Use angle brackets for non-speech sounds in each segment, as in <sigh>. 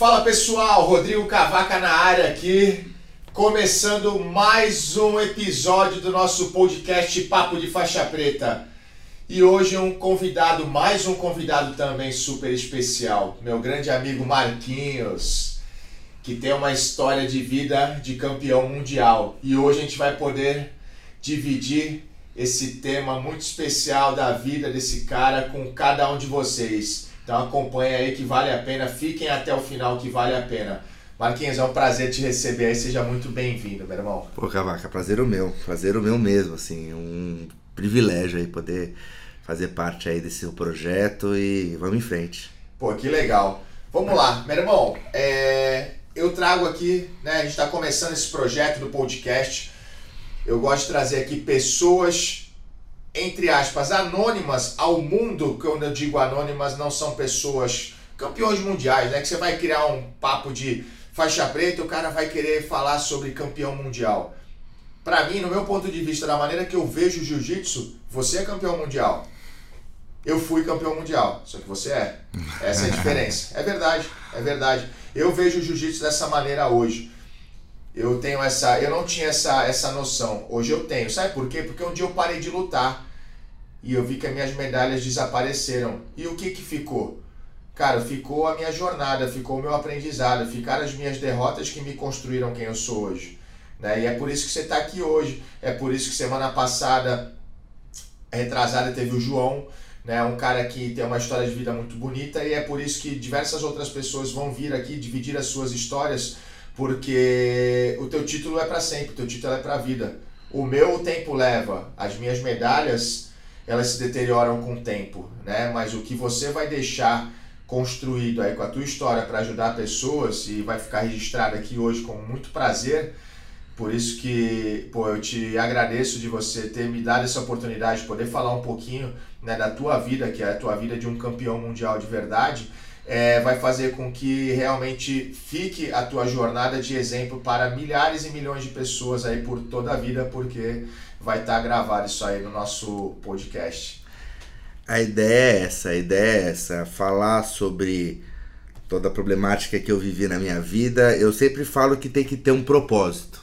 Fala pessoal, Rodrigo Cavaca na área aqui, começando mais um episódio do nosso podcast Papo de Faixa Preta. E hoje um convidado, mais um convidado também super especial, meu grande amigo Marquinhos, que tem uma história de vida de campeão mundial. E hoje a gente vai poder dividir esse tema muito especial da vida desse cara com cada um de vocês. Então acompanha aí que vale a pena, fiquem até o final que vale a pena. Marquinhos, é um prazer te receber aí, seja muito bem-vindo, meu irmão. Pô, Cavaca, prazer o meu, prazer o meu mesmo, assim, um privilégio aí poder fazer parte aí desse seu projeto e vamos em frente. Pô, que legal. Vamos lá, meu irmão, é... eu trago aqui, né, a gente está começando esse projeto do podcast, eu gosto de trazer aqui pessoas entre aspas, anônimas ao mundo, quando eu digo anônimas, não são pessoas campeões mundiais, né? Que você vai criar um papo de faixa preta o cara vai querer falar sobre campeão mundial. Para mim, no meu ponto de vista, da maneira que eu vejo o jiu-jitsu, você é campeão mundial. Eu fui campeão mundial, só que você é. Essa é a diferença. É verdade, é verdade. Eu vejo o jiu-jitsu dessa maneira hoje. Eu tenho essa, eu não tinha essa, essa noção. Hoje eu tenho. Sabe por quê? Porque um dia eu parei de lutar e eu vi que as minhas medalhas desapareceram. E o que que ficou? Cara, ficou a minha jornada, ficou o meu aprendizado, ficaram as minhas derrotas que me construíram quem eu sou hoje. Né? E é por isso que você está aqui hoje. É por isso que semana passada, retrasada, teve o João, né? um cara que tem uma história de vida muito bonita. E é por isso que diversas outras pessoas vão vir aqui dividir as suas histórias porque o teu título é para sempre, o teu título é para a vida. O meu o tempo leva, as minhas medalhas elas se deterioram com o tempo, né? Mas o que você vai deixar construído aí com a tua história para ajudar pessoas e vai ficar registrado aqui hoje com muito prazer. Por isso que, pô, eu te agradeço de você ter me dado essa oportunidade de poder falar um pouquinho né, da tua vida, que é a tua vida de um campeão mundial de verdade é, vai fazer com que realmente fique a tua jornada de exemplo para milhares e milhões de pessoas aí por toda a vida, porque vai estar tá gravado isso aí no nosso podcast. A ideia é essa, a ideia é essa, falar sobre toda a problemática que eu vivi na minha vida. Eu sempre falo que tem que ter um propósito.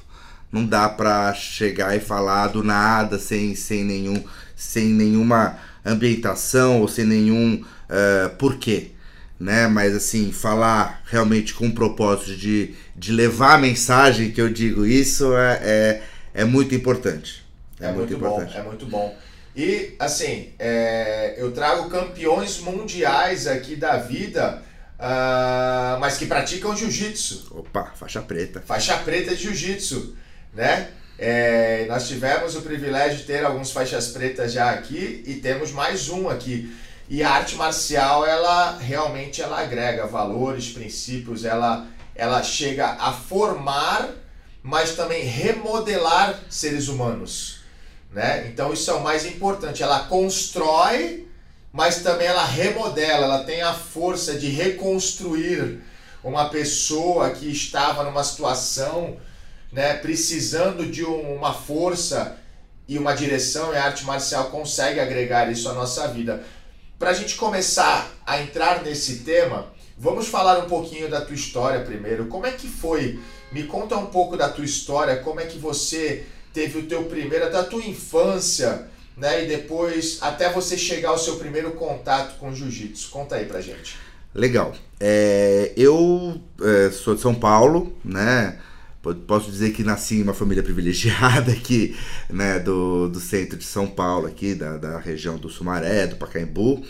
Não dá para chegar e falar do nada sem, sem nenhum sem nenhuma ambientação ou sem nenhum uh, porquê né? Mas assim, falar realmente com o propósito de, de levar a mensagem que eu digo isso é, é, é muito importante. É, é muito, muito importante. bom, é muito bom. E assim, é, eu trago campeões mundiais aqui da vida, uh, mas que praticam jiu-jitsu. Opa, faixa preta. Faixa preta de jiu-jitsu, né? É, nós tivemos o privilégio de ter alguns faixas pretas já aqui e temos mais um aqui. E a arte marcial, ela realmente ela agrega valores, princípios, ela, ela chega a formar, mas também remodelar seres humanos. Né? Então isso é o mais importante. Ela constrói, mas também ela remodela, ela tem a força de reconstruir uma pessoa que estava numa situação né, precisando de uma força e uma direção, e a arte marcial consegue agregar isso à nossa vida. Para a gente começar a entrar nesse tema, vamos falar um pouquinho da tua história primeiro. Como é que foi? Me conta um pouco da tua história, como é que você teve o teu primeiro, da tua infância, né? E depois até você chegar ao seu primeiro contato com jiu-jitsu. Conta aí pra gente. Legal. É, eu é, sou de São Paulo, né? Posso dizer que nasci em uma família privilegiada aqui, né, do, do centro de São Paulo, aqui, da, da região do Sumaré, do Pacaembu.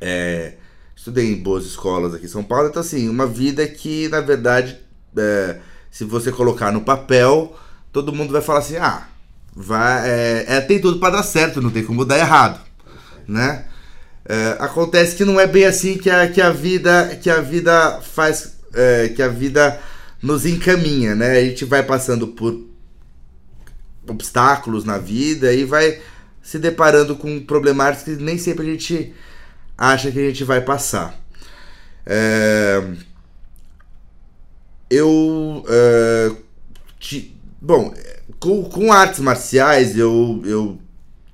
É, estudei em boas escolas aqui em São Paulo, então assim, uma vida que, na verdade, é, se você colocar no papel, todo mundo vai falar assim, ah, vai, é, é tem tudo para dar certo, não tem como dar errado, né? É, acontece que não é bem assim que a, que a vida que a vida faz, é, que a vida nos encaminha, né? A gente vai passando por obstáculos na vida e vai se deparando com problemáticas que nem sempre a gente acha que a gente vai passar. É... Eu. É... Bom, com, com artes marciais eu, eu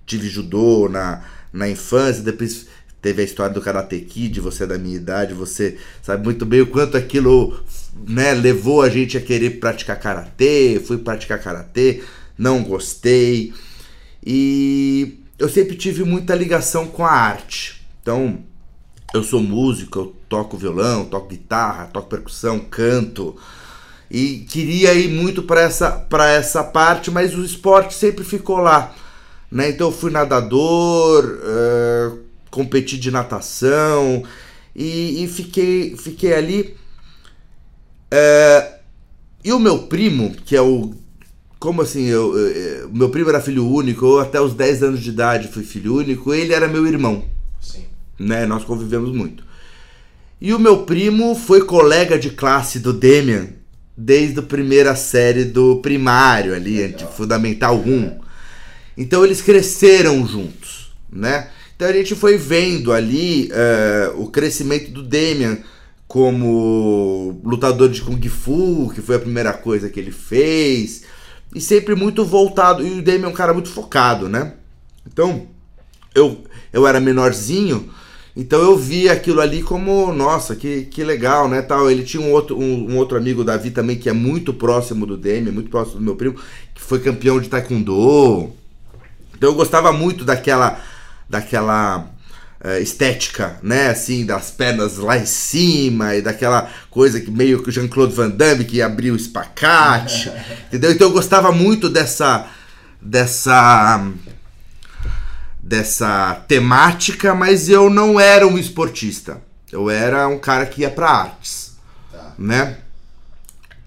tive judô na, na infância, depois teve a história do Karate Kid, você é da minha idade, você sabe muito bem o quanto aquilo né, levou a gente a querer praticar karatê. Fui praticar karatê, não gostei. E eu sempre tive muita ligação com a arte. Então, eu sou músico, eu toco violão, toco guitarra, toco percussão, canto. E queria ir muito para essa, pra essa parte, mas o esporte sempre ficou lá. Né? Então eu fui nadador, uh, competi de natação e, e fiquei, fiquei ali. É, e o meu primo, que é o. Como assim? Eu, eu, meu primo era filho único, eu até os 10 anos de idade fui filho único, ele era meu irmão. Sim. Né? Nós convivemos muito. E o meu primo foi colega de classe do Demian desde a primeira série do primário ali, Fundamental 1. Então eles cresceram juntos, né? Então a gente foi vendo ali uh, o crescimento do Damian como lutador de Kung Fu, que foi a primeira coisa que ele fez, e sempre muito voltado. E o Damian é um cara muito focado, né? Então eu, eu era menorzinho, então eu vi aquilo ali como, nossa, que, que legal, né? Tal. Ele tinha um outro, um, um outro amigo, Davi, também, que é muito próximo do Damian, muito próximo do meu primo, que foi campeão de Taekwondo. Então eu gostava muito daquela daquela uh, estética, né, assim, das pernas lá em cima e daquela coisa que meio que Jean-Claude Van Damme que abriu o espacate, <laughs> entendeu? Então eu gostava muito dessa dessa dessa temática, mas eu não era um esportista. Eu era um cara que ia para artes, tá. né?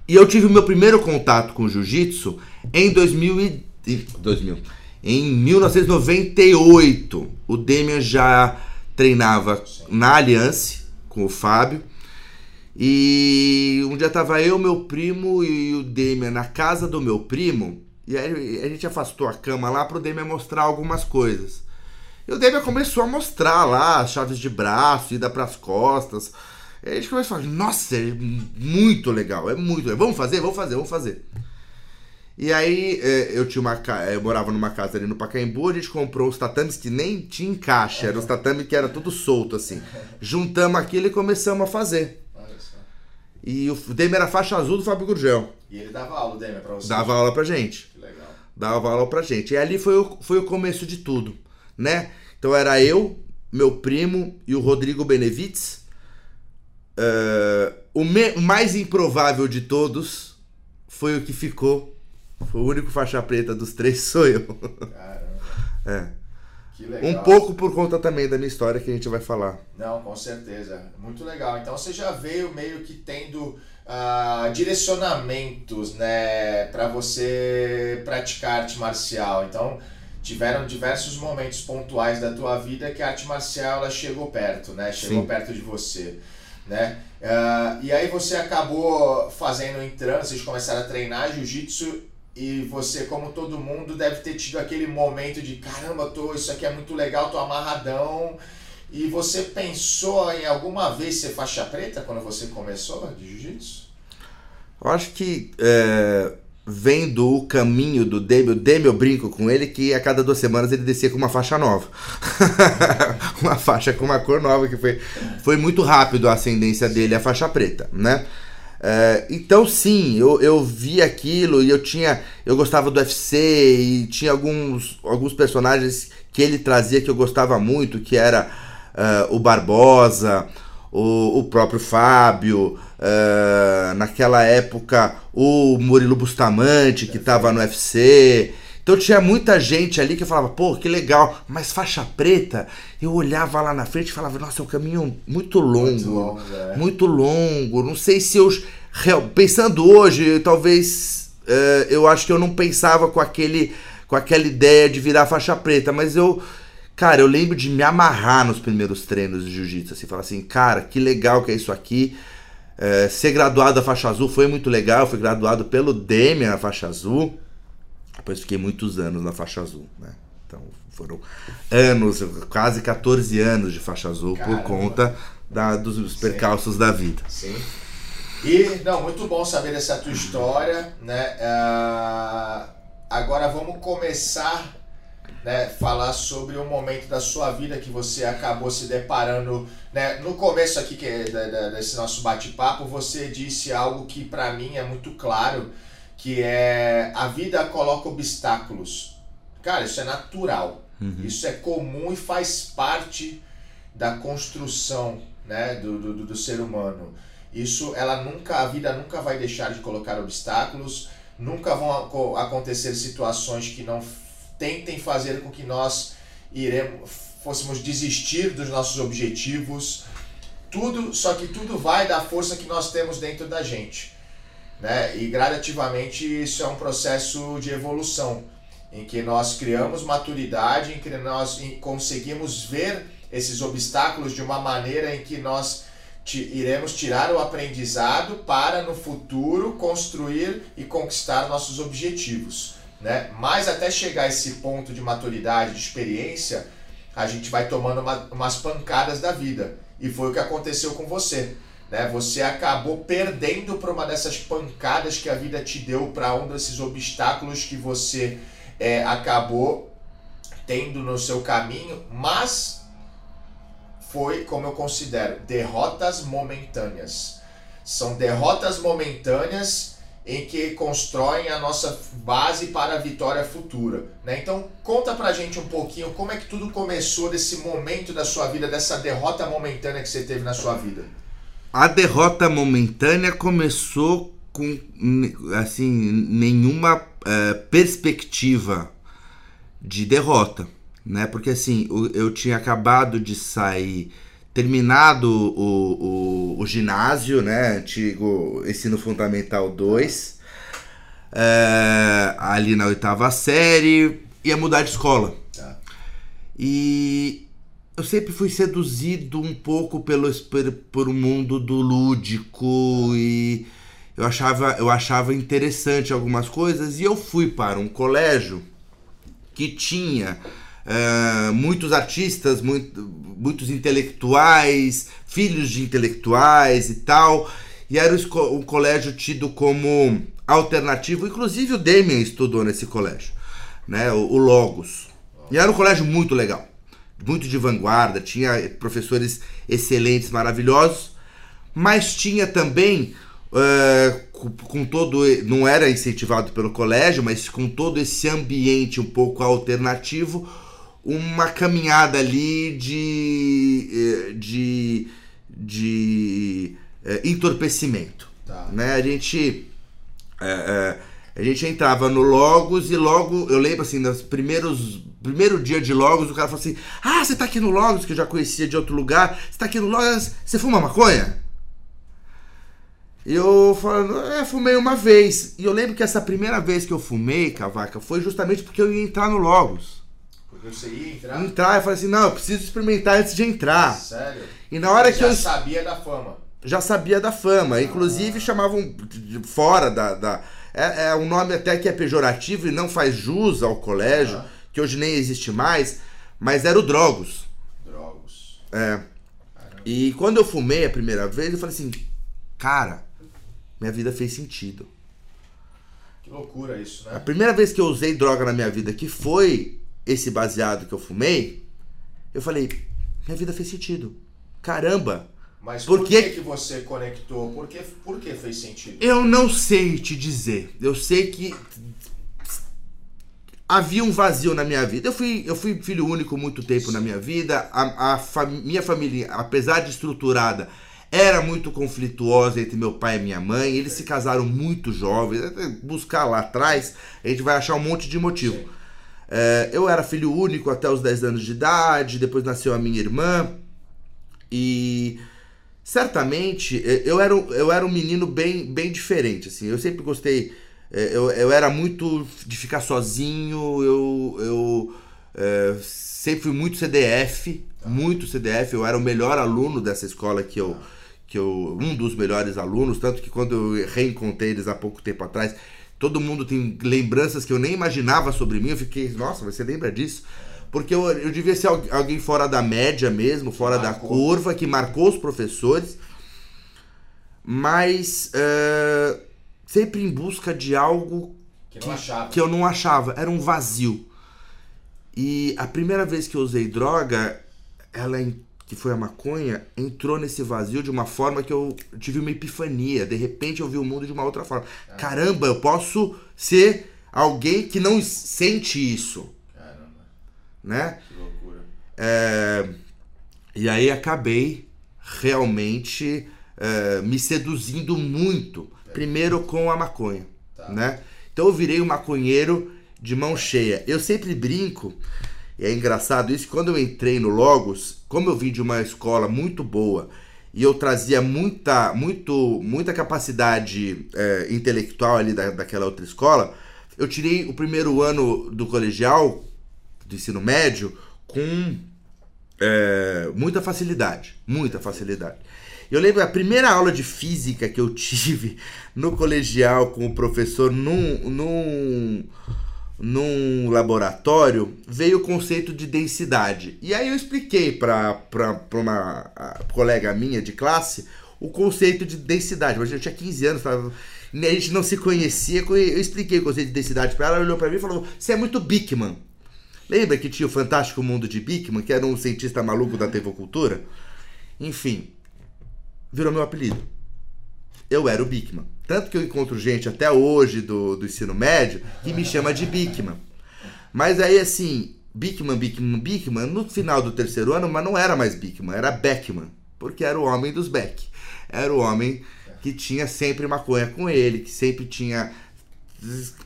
E eu tive o meu primeiro contato com jiu-jitsu em 2000 e 2000 em 1998, o Demian já treinava na Aliança com o Fábio. E um dia tava eu, meu primo e o Demian na casa do meu primo. E aí a gente afastou a cama lá pro Demian mostrar algumas coisas. E o Demian começou a mostrar lá as chaves de braço, ida pras costas. E a gente começou a falar, nossa, é muito legal, é muito legal. Vamos fazer, vamos fazer, vamos fazer. E aí é, eu tinha uma é, eu morava numa casa ali no Pacaembu, a gente comprou os tatames que nem tinha encaixe, eram os tatames que era tudo solto assim. Juntamos aquilo e começamos a fazer. E o Demer era faixa azul do Fábio Gurgel. E ele dava aula, Demer, pra você? Dava aula pra gente. Que legal. Dava aula pra gente. E ali foi o, foi o começo de tudo, né? Então era eu, meu primo e o Rodrigo Benevites. Uh, o, me, o mais improvável de todos foi o que ficou o único faixa preta dos três sou eu. Caramba. É. Que legal. Um pouco por conta também da minha história que a gente vai falar. Não, com certeza. Muito legal. Então você já veio meio que tendo uh, direcionamentos, né, para você praticar arte marcial. Então tiveram diversos momentos pontuais da tua vida que a arte marcial ela chegou perto, né? Chegou Sim. perto de você, né? Uh, e aí você acabou fazendo entrando, vocês começaram a treinar jiu-jitsu e você, como todo mundo, deve ter tido aquele momento de caramba, tô, isso aqui é muito legal, tô amarradão. E você pensou em alguma vez ser faixa preta quando você começou de jiu-jitsu? Eu acho que é, vendo o caminho do Demi, o Demi eu brinco com ele que a cada duas semanas ele descia com uma faixa nova. <laughs> uma faixa com uma cor nova, que foi, foi muito rápido a ascendência dele, a faixa preta, né? É, então sim, eu, eu vi aquilo e eu tinha. Eu gostava do UFC e tinha alguns, alguns personagens que ele trazia que eu gostava muito, que era uh, o Barbosa, o, o próprio Fábio, uh, naquela época o Murilo Bustamante, que estava no UFC. Então tinha muita gente ali que falava, pô, que legal, mas faixa preta, eu olhava lá na frente e falava, nossa, é um caminho muito longo, muito longo, é. muito longo. não sei se eu, pensando hoje, talvez, uh, eu acho que eu não pensava com aquele, com aquela ideia de virar faixa preta, mas eu, cara, eu lembro de me amarrar nos primeiros treinos de jiu-jitsu, assim, falar assim, cara, que legal que é isso aqui, uh, ser graduado da faixa azul foi muito legal, fui graduado pelo Demian na faixa azul, depois fiquei muitos anos na faixa azul, né? Então foram anos, quase 14 anos de faixa azul Caramba. por conta da, dos percalços Sim. da vida. Sim. E, não, muito bom saber essa tua história, né? Uh, agora vamos começar né, falar sobre um momento da sua vida que você acabou se deparando. Né? No começo aqui que é desse nosso bate-papo, você disse algo que para mim é muito claro, que é a vida coloca obstáculos. Cara, isso é natural. Uhum. Isso é comum e faz parte da construção né, do, do, do ser humano. Isso, ela nunca, a vida nunca vai deixar de colocar obstáculos, nunca vão acontecer situações que não tentem fazer com que nós iremos, fôssemos desistir dos nossos objetivos. Tudo, só que tudo vai da força que nós temos dentro da gente. Né? E gradativamente isso é um processo de evolução, em que nós criamos maturidade, em que nós conseguimos ver esses obstáculos de uma maneira em que nós iremos tirar o aprendizado para no futuro construir e conquistar nossos objetivos. Né? Mas até chegar a esse ponto de maturidade, de experiência, a gente vai tomando uma, umas pancadas da vida. E foi o que aconteceu com você. Né? Você acabou perdendo para uma dessas pancadas que a vida te deu, para um desses obstáculos que você é, acabou tendo no seu caminho, mas foi, como eu considero, derrotas momentâneas. São derrotas momentâneas em que constroem a nossa base para a vitória futura. Né? Então, conta pra gente um pouquinho como é que tudo começou desse momento da sua vida, dessa derrota momentânea que você teve na sua vida. A derrota momentânea começou com assim nenhuma uh, perspectiva de derrota, né? Porque assim eu tinha acabado de sair terminado o, o, o ginásio, né? Antigo ensino fundamental 2. É, ali na oitava série, ia mudar de escola. Tá. E eu sempre fui seduzido um pouco pelo por, mundo do lúdico e eu achava, eu achava interessante algumas coisas e eu fui para um colégio que tinha uh, muitos artistas, muito, muitos intelectuais, filhos de intelectuais e tal. E era um colégio tido como alternativo. Inclusive o Damien estudou nesse colégio, né? O, o Logos. E era um colégio muito legal, muito de vanguarda, tinha professores excelentes, maravilhosos, mas tinha também uh, com, todo não era incentivado pelo colégio, mas com todo esse ambiente um pouco alternativo, uma caminhada ali de, eh, de, de é, entorpecimento. Tá. Né? A gente. É, a gente entrava no Logos e logo, eu lembro assim, nos primeiros. Primeiro dia de Logos, o cara falou assim: Ah, você tá aqui no Logos, que eu já conhecia de outro lugar. Você tá aqui no Logos, você fuma maconha? E eu falando, é, fumei uma vez. E eu lembro que essa primeira vez que eu fumei, Cavaca, foi justamente porque eu ia entrar no Logos. Porque você ia entrar? Entrar, eu falei assim, não, eu preciso experimentar antes de entrar. Sério? E na hora que já eu. Já sabia da fama. Já sabia da fama. Inclusive ah. chamavam fora da. da é, é, um nome até que é pejorativo e não faz jus ao colégio, ah. Que hoje nem existe mais, mas era o Drogos. Drogos. É. Caramba. E quando eu fumei a primeira vez, eu falei assim, cara, minha vida fez sentido. Que loucura isso, né? A primeira vez que eu usei droga na minha vida, que foi esse baseado que eu fumei, eu falei, minha vida fez sentido. Caramba! Mas por, por que, que você conectou? Por que, por que fez sentido? Eu não sei te dizer. Eu sei que havia um vazio na minha vida. Eu fui, eu fui filho único muito tempo na minha vida. A, a fam minha família, apesar de estruturada, era muito conflituosa entre meu pai e minha mãe. Eles se casaram muito jovens. Buscar lá atrás, a gente vai achar um monte de motivo. É, eu era filho único até os 10 anos de idade, depois nasceu a minha irmã. E certamente eu era, eu era um menino bem, bem diferente. Assim. Eu sempre gostei. É, eu, eu era muito de ficar sozinho, eu, eu é, sempre fui muito CDF, muito CDF. Eu era o melhor aluno dessa escola que eu, que eu. Um dos melhores alunos, tanto que quando eu reencontrei eles há pouco tempo atrás, Todo mundo tem lembranças que eu nem imaginava sobre mim. Eu fiquei, nossa, você lembra disso? Porque eu, eu devia ser alguém fora da média mesmo, fora da curva, que marcou os professores. Mas uh, sempre em busca de algo que, que, que eu não achava. Era um vazio. E a primeira vez que eu usei droga, ela que foi a maconha, entrou nesse vazio de uma forma que eu tive uma epifania. De repente eu vi o mundo de uma outra forma. Ah. Caramba, eu posso ser alguém que não sente isso. Caramba. Né? Que loucura. É... E aí acabei realmente é, me seduzindo muito. Primeiro com a maconha. Tá. Né? Então eu virei um maconheiro de mão cheia. Eu sempre brinco e é engraçado isso, quando eu entrei no Logos, como eu vim de uma escola muito boa e eu trazia muita, muito, muita capacidade é, intelectual ali da, daquela outra escola, eu tirei o primeiro ano do colegial, do ensino médio, com é, muita facilidade. Muita facilidade. Eu lembro a primeira aula de física que eu <laughs> tive no colegial com o professor num, num num laboratório, veio o conceito de densidade. E aí eu expliquei para uma colega minha de classe o conceito de densidade. Mas eu tinha 15 anos, tava, a gente não se conhecia. Eu expliquei o conceito de densidade para ela, ela olhou para mim e falou: Você é muito Bickman. Lembra que tinha o Fantástico Mundo de Bickman, que era um cientista maluco da tevocultura? Enfim, virou meu apelido. Eu era o Bickman. Tanto que eu encontro gente até hoje do, do ensino médio que me chama de Bickman. Mas aí, assim, Bickman, Bickman, Bickman, no final do terceiro ano, mas não era mais Bickman, era Beckman. Porque era o homem dos Beck. Era o homem que tinha sempre maconha com ele, que sempre tinha.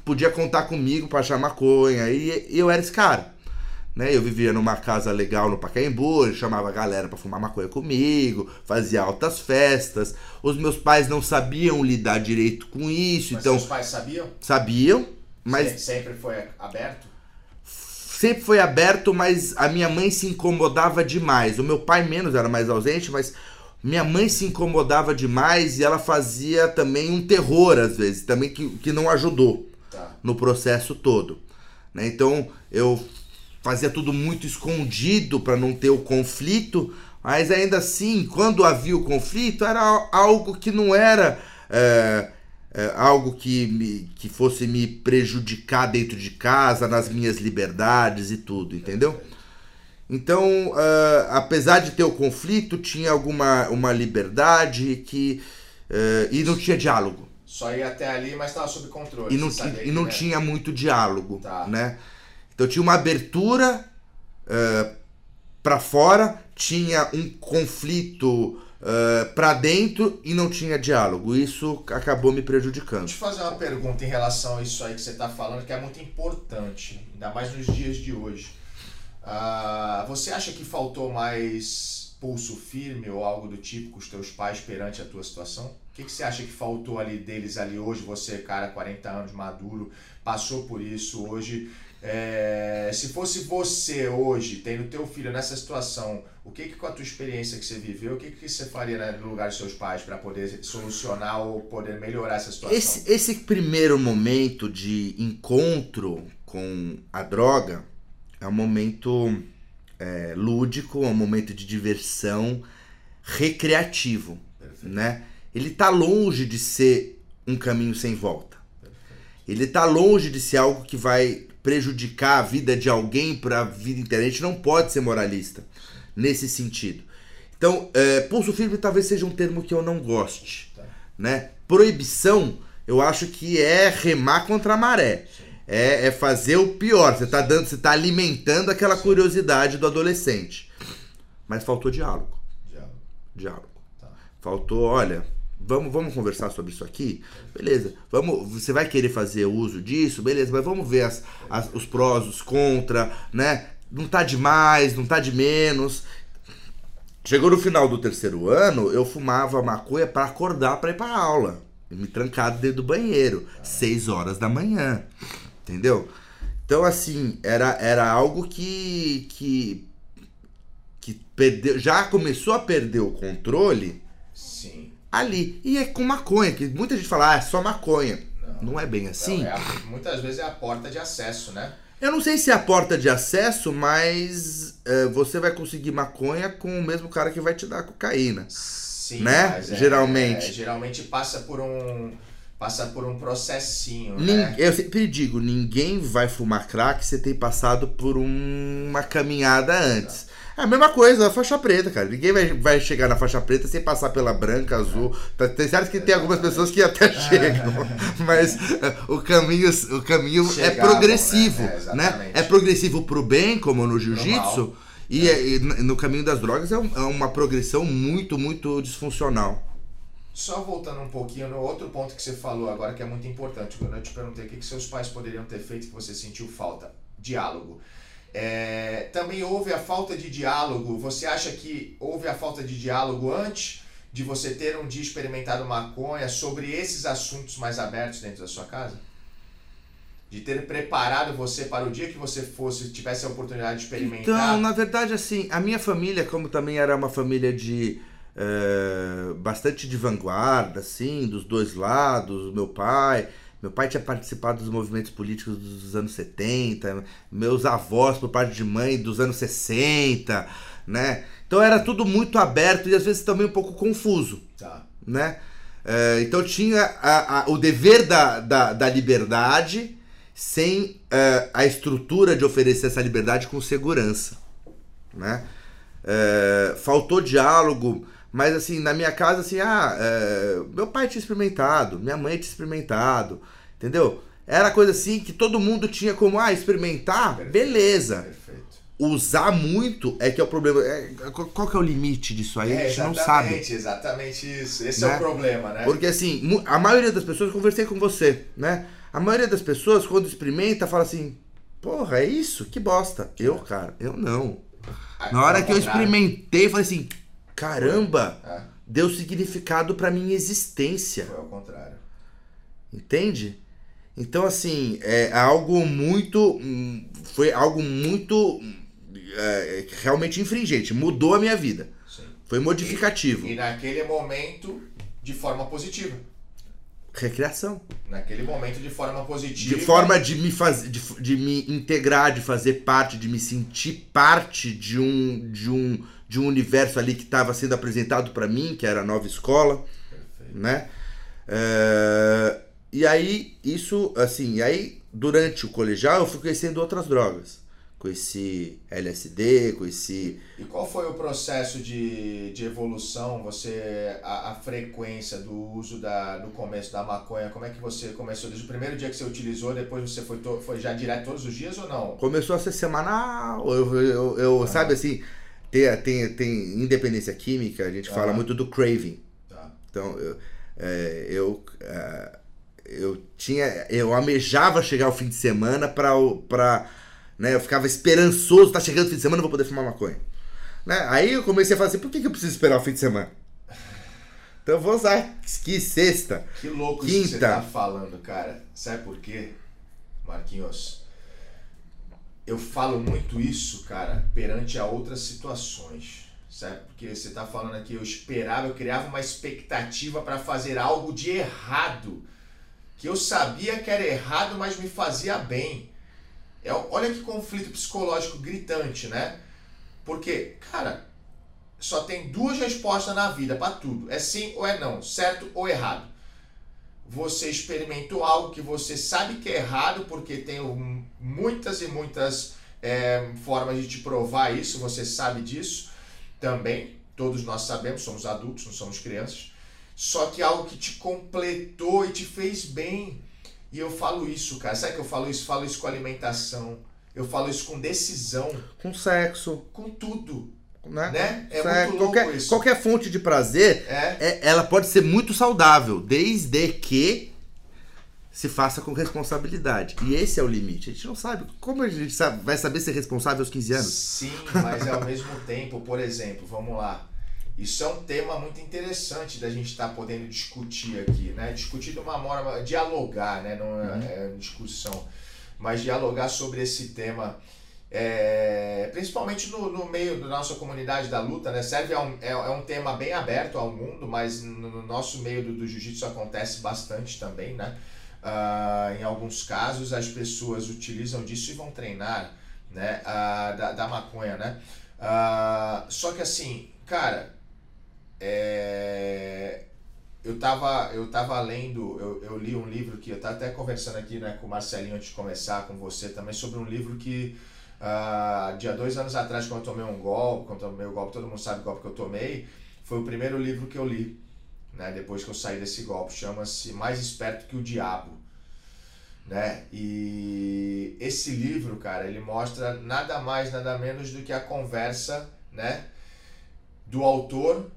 Podia contar comigo para achar maconha. E, e eu era esse cara. Né? Eu vivia numa casa legal no Pacaembu, chamava a galera para fumar maconha comigo, fazia altas festas. Os meus pais não sabiam lidar direito com isso, mas então seus pais sabiam? Sabiam, mas sempre foi aberto. Sempre foi aberto, mas a minha mãe se incomodava demais. O meu pai menos era mais ausente, mas minha mãe se incomodava demais e ela fazia também um terror às vezes, também que, que não ajudou tá. no processo todo. Né? Então eu fazia tudo muito escondido para não ter o conflito, mas ainda assim, quando havia o conflito, era algo que não era é, é, algo que, me, que fosse me prejudicar dentro de casa, nas minhas liberdades e tudo, entendeu? Então, uh, apesar de ter o conflito, tinha alguma uma liberdade que uh, e não tinha diálogo. Só ia até ali, mas estava sob controle. E não, e não tinha muito diálogo, tá. né? Então tinha uma abertura eh, para fora, tinha um conflito eh, para dentro e não tinha diálogo. Isso acabou me prejudicando. Deixa eu fazer uma pergunta em relação a isso aí que você está falando, que é muito importante, ainda mais nos dias de hoje. Uh, você acha que faltou mais pulso firme ou algo do tipo com os teus pais perante a tua situação? O que, que você acha que faltou ali deles ali hoje? Você, cara, 40 anos, maduro, passou por isso hoje é, se fosse você hoje, tendo teu filho nessa situação, o que, que com a tua experiência que você viveu, o que, que você faria né, no lugar dos seus pais para poder solucionar ou poder melhorar essa situação? Esse, esse primeiro momento de encontro com a droga é um momento é, lúdico, é um momento de diversão, recreativo, Perfeito. né? Ele tá longe de ser um caminho sem volta. Ele tá longe de ser algo que vai prejudicar a vida de alguém para a vida inteira. A gente não pode ser moralista nesse sentido. Então, é, pulso firme talvez seja um termo que eu não goste. Tá. Né? Proibição, eu acho que é remar contra a maré. É, é, fazer o pior. Você está dando, você tá alimentando aquela Sim. curiosidade do adolescente. Mas faltou diálogo. Diálogo. Diálogo. Tá. Faltou, olha, Vamos, vamos conversar sobre isso aqui? Beleza. Vamos, você vai querer fazer uso disso? Beleza, mas vamos ver as, as, os prós, os contra, né? Não tá de mais, não tá de menos. Chegou no final do terceiro ano, eu fumava maconha para acordar para ir pra aula. Me trancado dentro do banheiro, seis horas da manhã. Entendeu? Então, assim, era, era algo que, que, que perdeu, já começou a perder o controle. Sim ali. E é com maconha, que muita gente fala, ah, é só maconha. Não, não é bem assim. é a, muitas vezes é a porta de acesso, né? Eu não sei se é a porta de acesso, mas é, você vai conseguir maconha com o mesmo cara que vai te dar cocaína. Sim, né? É, geralmente. É, geralmente passa por um passa por um processinho, Nin- né? Eu sempre digo, ninguém vai fumar crack se ter passado por um- uma caminhada antes. É a mesma coisa, a faixa preta, cara. Ninguém vai, vai chegar na faixa preta sem passar pela branca, azul. Tá, tem certo que tem algumas pessoas que até chegam, <laughs> mas é, o caminho, o caminho é Chegavam, progressivo, né? É, né? É progressivo pro bem, como no jiu-jitsu, e, é- e no caminho das drogas é, um- é uma progressão muito, muito disfuncional. Só voltando um pouquinho no outro ponto que você falou agora, que é muito importante. Quando eu te perguntei o que, que seus pais poderiam ter feito que você sentiu falta. Diálogo. É, também houve a falta de diálogo. Você acha que houve a falta de diálogo antes de você ter um dia experimentado maconha sobre esses assuntos mais abertos dentro da sua casa? De ter preparado você para o dia que você fosse, tivesse a oportunidade de experimentar? Então, na verdade, assim, a minha família, como também era uma família de eh, bastante de vanguarda, assim, dos dois lados, meu pai. Meu pai tinha participado dos movimentos políticos dos anos 70, meus avós, por parte de mãe, dos anos 60, né? Então era tudo muito aberto e às vezes também um pouco confuso Tá. né? É, então tinha a- a- o dever da, da, da liberdade sem é, a estrutura de oferecer essa liberdade com segurança, né? É, faltou diálogo, mas assim, na minha casa, assim, ah, é, meu pai tinha experimentado, minha mãe tinha experimentado, entendeu? Era coisa assim que todo mundo tinha como, ah, experimentar, Perfeito. beleza. Perfeito. Usar muito é que é o problema. É, qual que é o limite disso aí? a gente não sabe. exatamente, exatamente isso. Esse é Né? o problema, né? Porque assim, a maioria das pessoas, eu conversei com você, né? A maioria das pessoas, quando experimenta, fala assim: Porra, é isso? Que bosta. Eu, cara, eu não. Na hora que eu experimentei, falei assim: Caramba, É, deu significado pra minha existência. foi ao contrário. Entende? Então, assim, é algo muito. hum, Foi algo muito. é, realmente infringente. Mudou a minha vida. Sim. Foi modificativo. E naquele momento, de forma positiva. Recreação. Naquele momento, de forma positiva. De forma de me fazer, de, de me integrar, de fazer parte, de me sentir parte de um de um de um universo ali que estava sendo apresentado para mim, que era a nova escola, Perfeito. né? É, e aí isso, assim, e aí durante o colegial eu fui conhecendo outras drogas, conheci LSD, conheci E qual foi o processo de, de evolução? Você. A, a frequência do uso da, do começo da maconha, como é que você começou? Desde o primeiro dia que você utilizou, depois você foi, to- foi já direto todos os dias ou não? começou a ser semanal, eu, eu, eu- sabe assim, tem, tem, tem independência química, a gente fala Ah. muito do craving. Tá. Então, eu, é, eu, é, eu tinha. Eu almejava chegar o fim de semana pra. Né, eu ficava esperançoso, tá chegando o fim de semana, eu vou poder fumar maconha. Né? Aí eu comecei a falar assim, por que, que eu preciso esperar o fim de semana? Então eu vou usar que sexta. Que louco isso que você Quinta. tá falando, cara. Sabe por quê, Marquinhos? Eu falo muito isso, cara, perante a outras situações. Sabe? Porque você tá falando aqui, eu esperava, eu criava uma expectativa para fazer algo de errado. Que eu sabia que era errado, mas me fazia bem. É, olha que conflito psicológico gritante, né? Porque, cara, só tem duas respostas na vida para tudo: é sim ou é não, certo ou errado. Você experimentou algo que você sabe que é errado, porque tem muitas e muitas é, formas de te provar isso, você sabe disso também. Todos nós sabemos, somos adultos, não somos crianças. Só que algo que te completou e te fez bem. E eu falo isso, cara. Sabe que eu falo isso? Falo isso com alimentação. Eu falo isso com decisão, Com sexo, com tudo. né? Né? É Sexo, muito louco qualquer, isso. qualquer fonte de prazer, É, é- ela pode ser muito saudável, desde que se faça com responsabilidade. E esse é o limite. A gente não sabe. Como a gente sabe- vai saber ser responsável aos 15 anos? Sim, mas ao mesmo tempo, por exemplo, vamos lá. Isso é um tema muito interessante da gente estar podendo discutir aqui, né? Discutir de uma forma, dialogar, né? Não é, é discussão, mas dialogar sobre esse tema, é, principalmente no, no meio da nossa comunidade da luta, né? Serve a um, é, é um tema bem aberto ao mundo, mas no, no nosso meio do, do jiu-jitsu acontece bastante também, né? Ah, em alguns casos as pessoas utilizam disso e vão treinar, né? Ah, da, da maconha, né? Ah, só que assim, cara, é, eu tava, eu tava lendo, eu, eu li um livro que eu tava até conversando aqui né, com o Marcelinho antes de começar, com você também, sobre um livro que uh, dia dois anos atrás, quando eu tomei um golpe, quando eu tomei o golpe, todo mundo sabe o golpe que eu tomei, foi o primeiro livro que eu li, né, depois que eu saí desse golpe, chama-se Mais Esperto que o Diabo. Né? E esse livro, cara, ele mostra nada mais, nada menos do que a conversa, né, do autor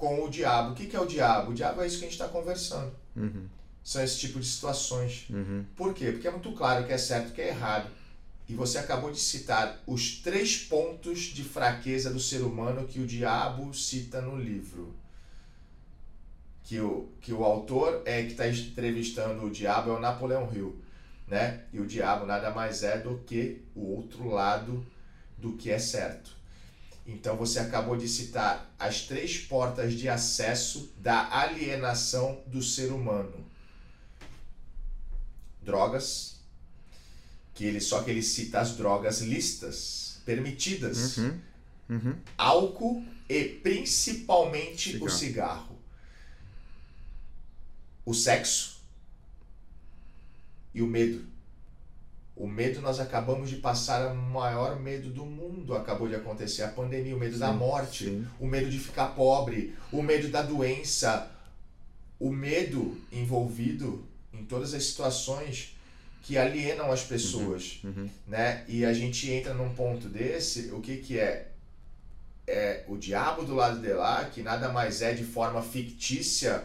com o diabo. O que, que é o diabo? O diabo é isso que a gente está conversando. Uhum. São esse tipo de situações. Uhum. Por quê? Porque é muito claro que é certo que é errado. E você acabou de citar os três pontos de fraqueza do ser humano que o diabo cita no livro. Que o, que o autor é que está entrevistando o diabo é o Napoleão Hill. Né? E o diabo nada mais é do que o outro lado do que é certo. Então você acabou de citar as três portas de acesso da alienação do ser humano. Drogas, que ele só que ele cita as drogas listas, permitidas. Uhum. Uhum. Álcool e principalmente Cigarro. o cigarro. O sexo e o medo. O medo, nós acabamos de passar o maior medo do mundo. Acabou de acontecer a pandemia, o medo da Sim, morte, sim. o medo de ficar pobre, o medo da doença, o medo envolvido em todas as situações que alienam as pessoas, Uhum. né? E a gente entra num ponto desse, o que que é? É o diabo do lado de lá, que nada mais é de forma fictícia,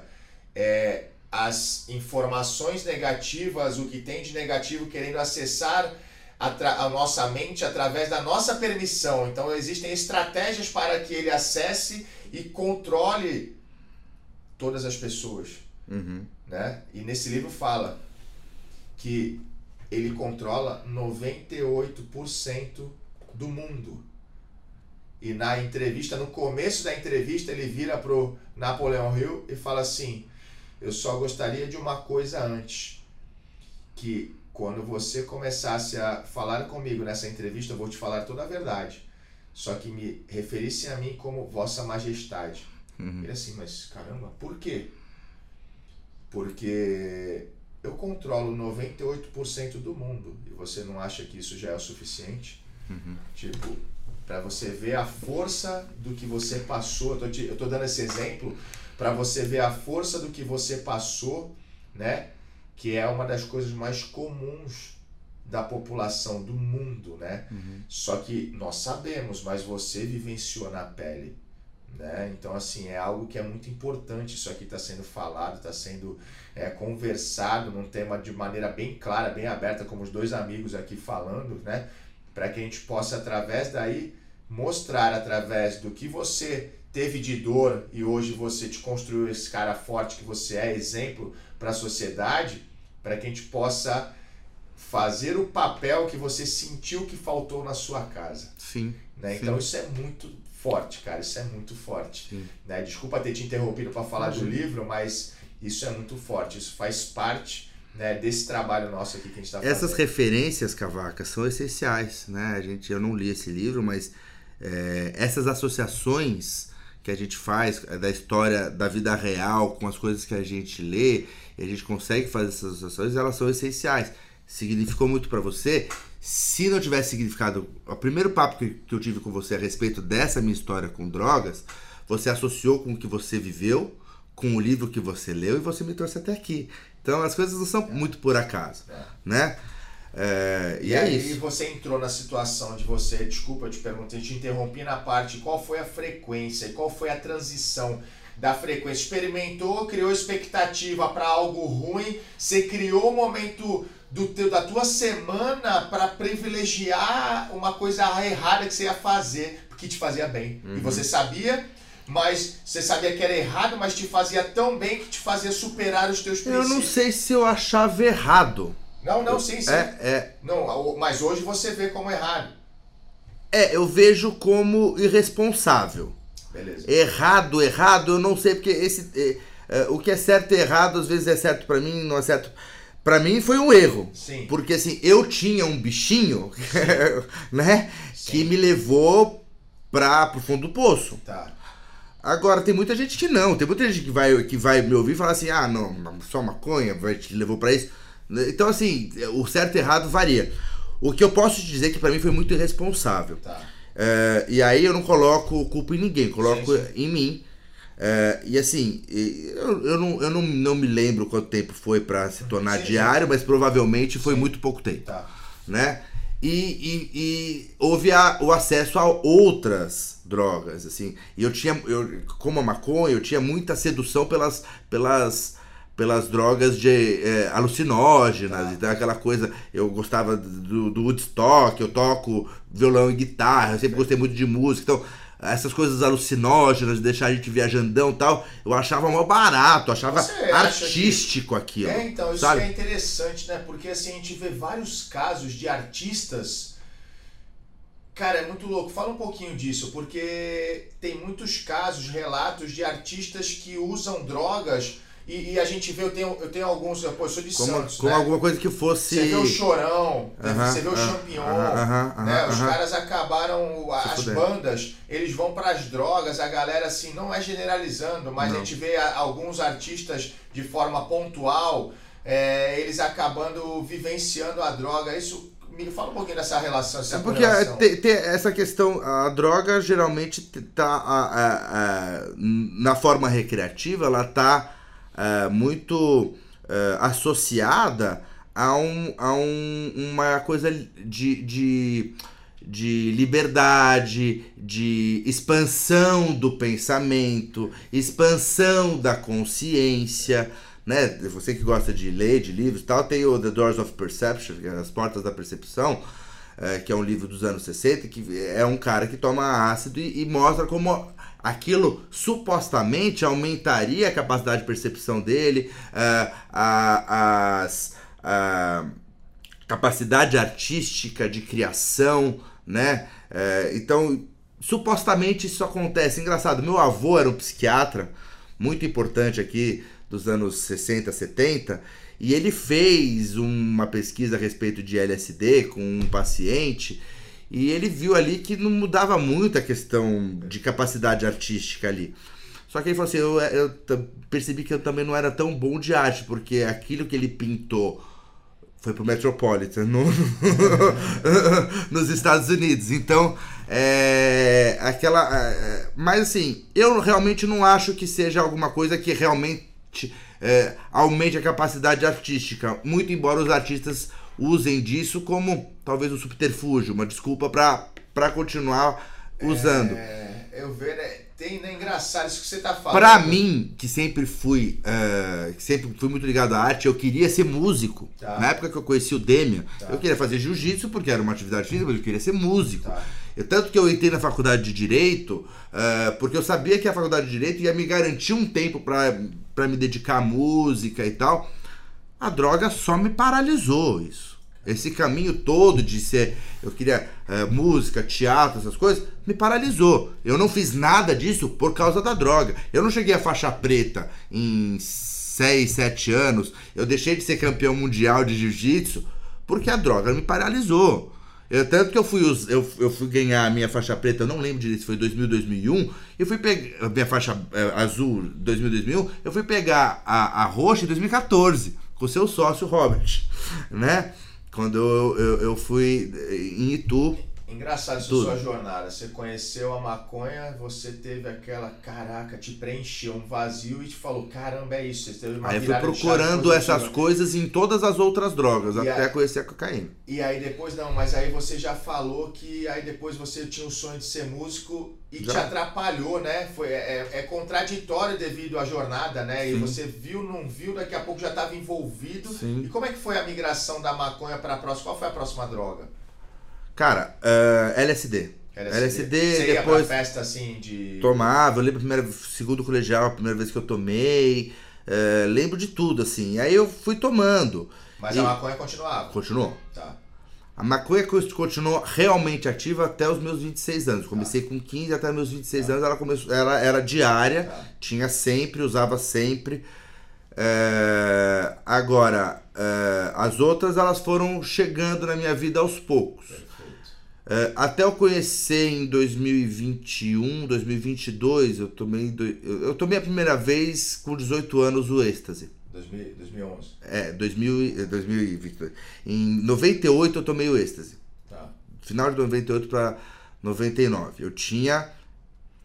é as informações negativas, o que tem de negativo querendo acessar a, nossa mente através da nossa permissão. Então existem estratégias para que ele acesse e controle todas as pessoas Uhum. né? E nesse livro fala que ele controla 98% do mundo. E na entrevista, no começo da entrevista, ele vira pro Napoleão Hill e fala assim: "Eu só gostaria de uma coisa antes, que quando você começasse a falar comigo nessa entrevista, eu vou te falar toda a verdade. Só que me referisse a mim como vossa majestade." Uhum. Ele assim, mas caramba, por quê? Porque eu controlo 98% do mundo e você não acha que isso já é o suficiente? Uhum. Tipo, para você ver a força do que você passou, eu tô, te- eu tô dando esse exemplo para você ver a força do que você passou, né? Que é uma das coisas mais comuns da população do mundo, né? Uhum. Só que nós sabemos, mas você vivenciou na pele. Né? Então, assim, é algo que é muito importante. Isso aqui está sendo falado, está sendo é, conversado num tema de maneira bem clara, bem aberta, como os dois amigos aqui falando, né? Para que a gente possa, através daí, mostrar através do que você teve de dor e hoje você te construiu esse cara forte que você é, exemplo para a sociedade, para que a gente possa fazer o papel que você sentiu que faltou na sua casa. Sim. Né? Sim. Então isso é muito forte, cara. Isso é muito forte. Sim. Né? Desculpa ter te interrompido para falar do livro, mas isso é muito forte. Isso faz parte né, desse trabalho nosso aqui que a gente está fazendo. Essas referências, Cavaca, são essenciais, né? A gente, eu não li esse livro, mas é, essas associações que a gente faz é, da história da vida real com as coisas que a gente lê e a gente consegue fazer essas associações, elas são essenciais. Significou muito pra você? Se não tivesse significado, o primeiro papo que, que eu tive com você a respeito dessa minha história com drogas, você associou com o que você viveu, com o livro que você leu e você me trouxe até aqui. Então as coisas não são muito por acaso, né? É, e, E, é aí isso. você entrou na situação de você, desculpa, eu te perguntei, te interrompi na parte qual foi a frequência, qual foi a transição da frequência. Experimentou, criou expectativa para algo ruim, você criou o momento do teu, da tua semana para privilegiar uma coisa errada que você ia fazer, porque te fazia bem. Uhum. E você sabia, mas você sabia que era errado, mas te fazia tão bem que te fazia superar os teus Eu princípios. não sei se eu achava errado. Não, não, sim, sim. É, é, Não, mas hoje você vê como errado. é, eu vejo como irresponsável. Beleza. Errado, errado, eu não sei, porque esse. é, é, o que é certo e errado, às vezes é certo pra mim, não é certo. Pra mim foi um erro. Sim. Porque assim, eu tinha um bichinho, <laughs> né? Sim. Que me levou pra, pro fundo do poço. Tá. Agora, tem muita gente que não. Tem muita gente que vai, que vai me ouvir e falar assim: ah, não, só maconha, vai te levou para isso. Então, assim, o certo e errado varia. O que eu posso te dizer é que para mim foi muito irresponsável. Tá. É, e aí eu não coloco culpa em ninguém, coloco Sim, sim. em mim. É, e assim, eu, eu, não, eu não, não me lembro quanto tempo foi para se tornar sim. diário, mas provavelmente foi muito pouco tempo Tá. né? E, e, e houve a- o acesso a outras drogas, assim. E eu tinha, eu, como a maconha, eu tinha muita sedução pelas, pelas, pelas drogas de é, alucinógenas, Tá. então aquela coisa. Eu gostava do, do Woodstock, eu toco violão e guitarra, eu sempre gostei muito de música, então. Essas coisas alucinógenas, deixar a gente viajandão e tal, eu achava mó barato, achava acha que- artístico aquilo. É, então, isso sabe? que é interessante, né? Porque assim, a gente vê vários casos de artistas. Cara, é muito louco. Fala um pouquinho disso, porque tem muitos casos, relatos de artistas que usam drogas e, e a gente vê, eu tenho, eu tenho alguns, pô, eu sou de Como, Santos, como né? alguma coisa que fosse. Você vê o Chorão, Aham, você vê o aham, Champignon, aham, aham, né? Os caras acabaram, Se as fuder. bandas, eles vão para as drogas, a galera assim, não é generalizando, mas a Não. gente vê a- alguns artistas de forma pontual, é, eles acabando vivenciando a droga. Isso, me fala um pouquinho dessa relação, essa É porque correlação. é, tem essa questão, a droga geralmente tá a- a- a- na forma recreativa, ela tá é, muito é, associada a, um, a um, uma coisa de, de, de liberdade, de expansão do pensamento, expansão da consciência. Né? Você que gosta de ler, de livros tal, tem o The Doors of Perception, é As Portas da Percepção, é, que é um livro dos anos 60, que é um cara que toma ácido e, e mostra como aquilo supostamente aumentaria a capacidade de percepção dele, é, a, as, a capacidade artística de criação, né? É, então, supostamente isso acontece. Engraçado, meu avô era um psiquiatra muito importante aqui dos anos 60, 70, e ele fez uma pesquisa a respeito de LSD com um paciente e ele viu ali que não mudava muito a questão de capacidade artística ali. Só que ele falou assim: eu, eu percebi que eu também não era tão bom de arte, porque aquilo que ele pintou foi pro Metropolitan no- <laughs> nos Estados Unidos. Então, é. Aquela. é, mas assim, eu realmente não acho que seja alguma coisa que realmente é, aumente a capacidade artística. Muito embora os artistas usem disso como talvez um subterfúgio, uma desculpa pra continuar usando. É, eu vejo, né? Tem, né? Engraçado isso que você tá falando. Pra mim, que sempre fui, eh, que sempre fui muito ligado à arte, eu queria ser músico. Tá. Na época que eu conheci o Demian, Tá. eu queria fazer jiu-jitsu porque era uma atividade física, mas eu queria ser músico. Tá. Eu- tanto que eu entrei na faculdade de Direito, eh, porque eu sabia que a faculdade de Direito ia me garantir um tempo pra me dedicar à música e tal. A droga só me paralisou isso. Esse caminho todo de ser. Eu queria eh, música, teatro, essas coisas, me paralisou. Eu não fiz nada disso por causa da droga. Eu não cheguei a faixa preta em 6, 7 anos. Eu deixei de ser campeão mundial de jiu-jitsu porque a droga me paralisou. Eu, tanto que eu fui, eu, eu fui ganhar a minha faixa preta, eu não lembro direito se foi 2000, 2001. Eu fui pegar a minha faixa eh, azul 2000, 2001. Eu fui pegar a, a roxa em 2014 com seu sócio Robert, né? Quando eu, eu, eu fui em Itu. Engraçado essa sua jornada. Você conheceu a maconha, você teve aquela, caraca, te preencheu um vazio e te falou, caramba, é isso. Você teve uma Aí eu fui procurando essas coisas em todas as outras drogas, E até aí- conhecer a cocaína. E aí depois não, mas aí você já falou que aí depois você tinha o sonho de ser músico e Já. te atrapalhou, né? Foi, é, é contraditório devido à jornada, né? E Sim. você viu, não viu, daqui a pouco já estava envolvido. Sim. E como é que foi a migração da maconha para a próxima? Qual foi a próxima droga? Cara, eh, LSD. LSD, Você ia depois- pra festa assim de. Tomava, eu lembro a primeira, segundo colegial, a primeira vez que eu tomei. eh, lembro de tudo, assim. Aí eu fui tomando. Mas E- a maconha continuava. Continuou. Tá. A maconha co- continuou realmente ativa até os meus 26 anos. Comecei com 15 até meus 26 anos, ela começou, ela era diária, Tá. tinha sempre, usava sempre. É, agora, é, as outras elas foram chegando na minha vida aos poucos. É, até eu conhecer em 2021, 2022, eu tomei, eu tomei a primeira vez com 18 anos o êxtase. 2000, 2011. É, 2000, e- eh, 2022. Em 98 eu tomei o êxtase. Tá. Final de 98 para 99. Eu tinha.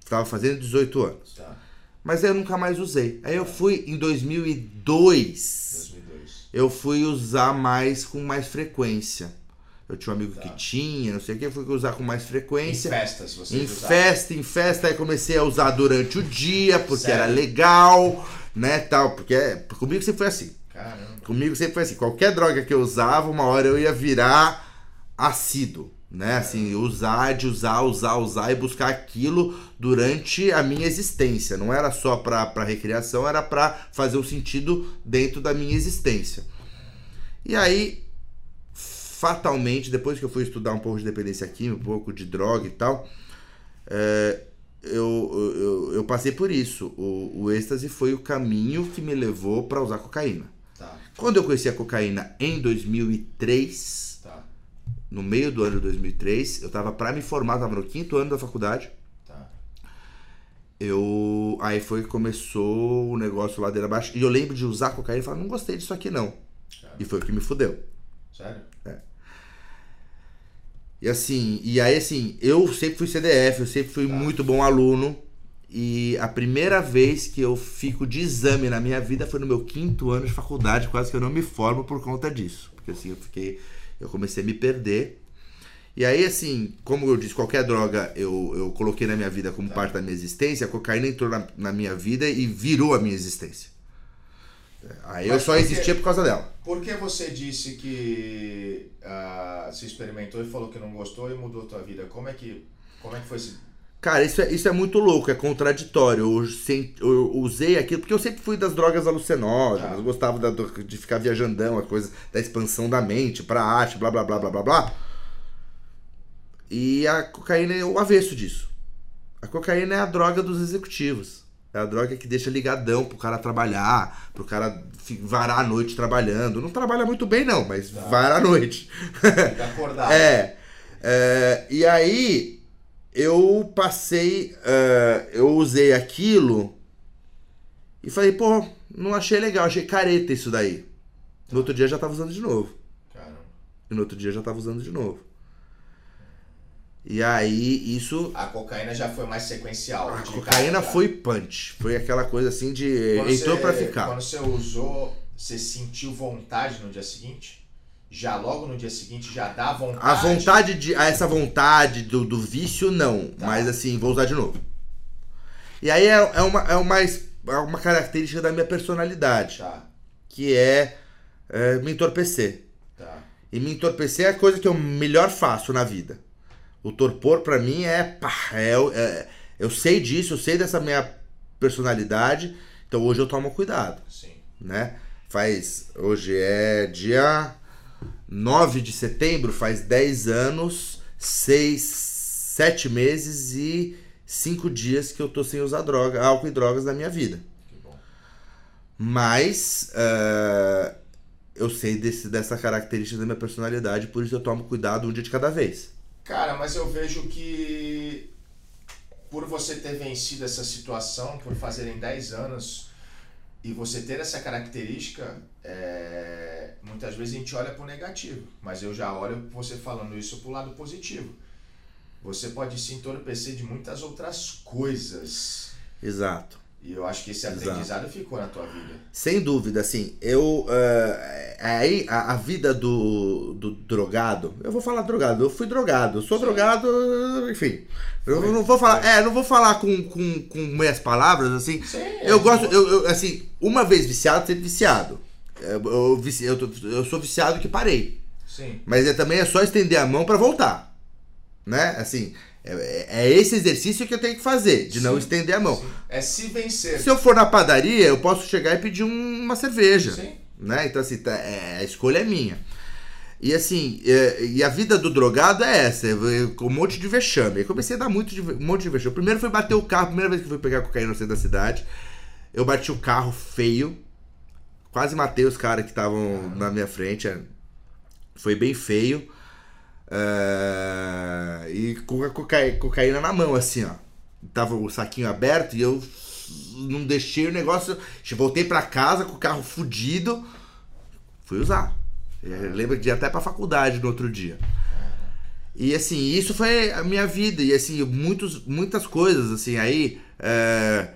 Tava fazendo 18 anos. Tá. Mas aí eu nunca mais usei. Aí eu fui em 2002. 2002. Eu fui usar mais com mais frequência. Eu tinha um amigo Tá. que tinha, não sei o que, fui usar com mais Em frequência. festas, você Em festa, em festa, aí comecei a usar durante o dia, porque Sério? era legal, né, tal, porque comigo sempre foi assim. Caramba. Comigo sempre foi assim, qualquer droga que eu usava, uma hora eu ia virar assíduo, né, assim, usar, de usar, usar, usar e buscar aquilo durante a minha existência. Não era só pra, pra recreação, era pra fazer um sentido dentro da minha existência. E aí, fatalmente, depois que eu fui estudar um pouco de dependência química, um pouco de droga e tal, é, eu, eu, eu passei por isso. O, o êxtase foi o caminho que me levou para usar cocaína. Tá. Quando eu conheci a cocaína em 2003, Tá. no meio do ano de 2003, eu tava para me formar, tava no quinto ano da faculdade. Tá. Eu aí foi que começou o negócio ladeira abaixo e eu lembro de usar cocaína e falar, não gostei disso aqui não. Cara. E foi o que me fudeu. Sério? E assim, e aí assim, eu sempre fui CDF, eu sempre fui muito bom aluno. E a primeira vez que eu fico de exame na minha vida foi no meu quinto ano de faculdade, quase que eu não me formo por conta disso. Porque assim, eu fiquei. Eu comecei a me perder. E aí, assim, como eu disse, qualquer droga eu, eu coloquei na minha vida como parte da minha existência, a cocaína entrou na, na minha vida e virou a minha existência. Aí eu Mas só por quê? existia por causa dela. Por que você disse que ah, se experimentou e falou que não gostou e mudou a tua vida? Como é que, como é que foi esse... Cara, isso é, isso é muito louco, é contraditório. Eu, sen- eu usei aquilo, porque eu sempre fui das drogas alucinógenas, eu gostava da- de ficar viajandão, a coisa da expansão da mente pra arte, blá blá blá blá blá blá. E a cocaína é o avesso disso. A cocaína é a droga dos executivos. É a droga que deixa ligadão pro cara trabalhar, pro cara varar a noite trabalhando. Não trabalha muito bem, não, mas Tá. vara a noite. Fica acordado. <laughs> É, é, e aí eu passei, é, eu usei aquilo e falei, pô, não achei legal, achei careta isso daí. No outro dia já tava usando de novo. Caramba. E no outro dia já tava usando de novo. E aí isso. A cocaína já foi mais sequencial. A cocaína cara, foi punch. Foi aquela coisa assim de. Quando entrou você- pra ficar. Quando você usou, você sentiu vontade no dia seguinte? Já logo no dia seguinte já dá vontade? A vontade de. Essa vontade do, do vício, não. Tá. Mas assim, vou usar de novo. E aí é, é, uma, é, uma, é uma característica da minha personalidade. Tá, Que é, é me entorpecer. tá. E me entorpecer é a coisa que eu melhor faço na vida. O torpor pra mim é, pá, é, é- eu sei disso, eu sei dessa minha personalidade. Então hoje eu tomo cuidado, Sim. né? Faz hoje é dia 9 de setembro, faz 10 anos, 6, 7 meses e 5 dias que eu tô sem usar droga, álcool e drogas na minha vida. Que bom. Mas eh, eu sei desse, dessa característica da minha personalidade, por isso eu tomo cuidado um dia de cada vez. Cara, mas eu vejo que por você ter vencido essa situação, por fazerem 10 anos e você ter essa característica, é, muitas vezes a gente olha pro negativo, mas eu já olho você falando isso pro lado positivo. Você pode se entorpecer de muitas outras coisas. Exato. E eu acho que esse Exato. aprendizado ficou na tua vida. Sem dúvida, assim, eu. eh, aí, a, a vida do, do drogado. Eu vou falar drogado, eu fui drogado. Eu sou Sim. drogado, enfim. Eu Foi. não vou falar. É, não vou falar com, com, com meias palavras, assim. Sim, Eu é gosto, eu, eu, assim, uma vez viciado, sempre viciado. Eu, eu, eu, eu sou viciado que parei. Sim. Mas é, também é só estender a mão pra voltar. Né? Assim, é, é esse exercício que eu tenho que fazer, de não Sim, estender a mão. sim. É se vencer. Se eu for na padaria, eu posso chegar e pedir um- uma cerveja. Sim. Né? Então, assim, tá- é, a escolha é minha. E assim, é, e a vida do drogado é essa, é, com um monte de vexame. Eu comecei a dar muito de, um monte de vexame. Primeiro foi bater o carro, primeira vez que eu fui pegar cocaína no centro da cidade. Eu bati o carro feio. Quase matei os caras que estavam na minha frente. é. Foi bem feio. É, e com a cocaína, cocaína na mão, assim, ó. Tava o saquinho aberto e eu não deixei o negócio. Voltei para casa com o carro fudido. Fui usar. Eu lembro de ir até pra faculdade no outro dia. E assim, isso foi a minha vida. E assim, muitos, muitas coisas, assim, aí. É,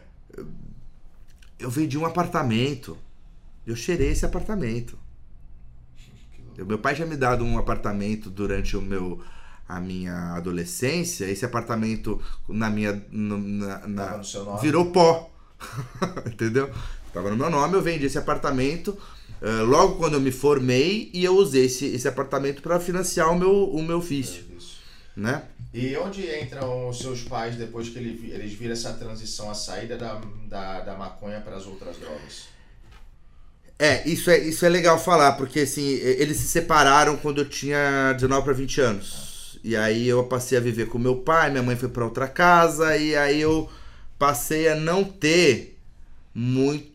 eu vendi um apartamento. Eu cheirei esse apartamento. Meu pai já me dado um apartamento durante o meu a minha adolescência. Esse apartamento na minha na, na virou pó. <laughs> Entendeu? Tava no meu nome, eu vendi esse apartamento uh, logo quando eu me formei e eu usei esse, esse apartamento para financiar o meu, o meu ofício. É né? E onde entram os seus pais depois que eles viram essa transição, a saída da, da, da maconha para as outras drogas? É, isso é, isso é legal falar, porque assim, eles se separaram quando eu tinha 19 para 20 anos. E aí eu passei a viver com meu pai, minha mãe foi para outra casa, e aí eu passei a não ter muito.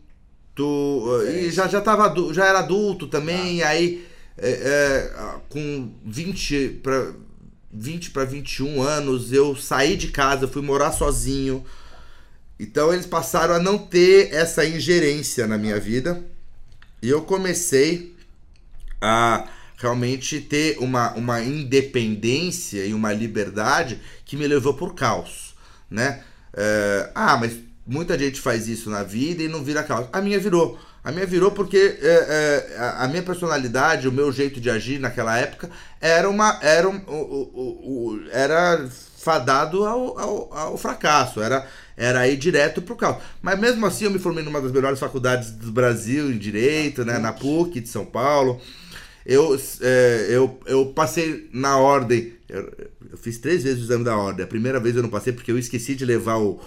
E já, já, tava, já era adulto também, ah. aí é, é, com 20 para 20 para 21 anos eu saí de casa, fui morar sozinho. Então eles passaram a não ter essa ingerência na minha vida. E eu comecei a realmente ter uma, uma independência e uma liberdade que me levou por caos, né? É, ah, mas muita gente faz isso na vida e não vira caos. A minha virou. A minha virou porque é, é, a minha personalidade, o meu jeito de agir naquela época era uma era um, o, o, o, era fadado ao, ao, ao fracasso, era era ir direto pro caos. Mas mesmo assim eu me formei numa das melhores faculdades do Brasil em Direito, né, na PUC de São Paulo. Eu, é, eu, eu passei na ordem, eu, eu, fiz três vezes o exame da ordem. A primeira vez eu não passei porque eu esqueci de levar o,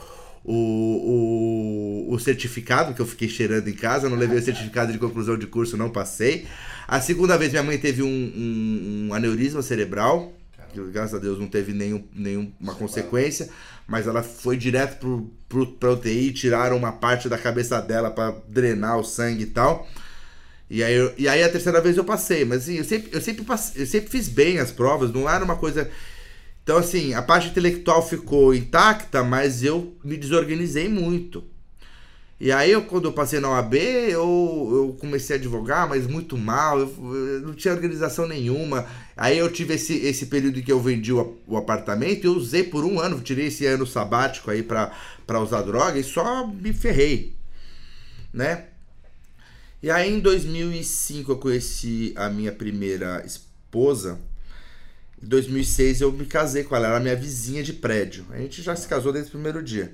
o, o, o certificado que eu fiquei cheirando em casa, eu não levei o certificado de conclusão de curso, não passei. A segunda vez minha mãe teve um, um, um aneurisma cerebral, que graças a Deus não teve nenhum, nenhuma consequência mas ela foi direto pro, pro, pra UTI, tiraram uma parte da cabeça dela para drenar o sangue e tal. E aí, eu, e aí a terceira vez eu passei, mas assim, eu sempre, eu, sempre passei, eu sempre fiz bem as provas, não era uma coisa. Então, assim, a parte intelectual ficou intacta, mas eu me desorganizei muito. E aí, eu, quando eu passei na OAB, eu, eu comecei a advogar, mas muito mal, eu, eu, não tinha organização nenhuma. Aí eu tive esse, esse período que eu vendi o, o apartamento e eu usei por um ano, tirei esse ano sabático aí pra usar droga e só me ferrei, né? E aí, em 2005, eu conheci a minha primeira esposa. Em 2006, eu me casei com ela, ela era minha vizinha de prédio. A gente já se casou desde o primeiro dia.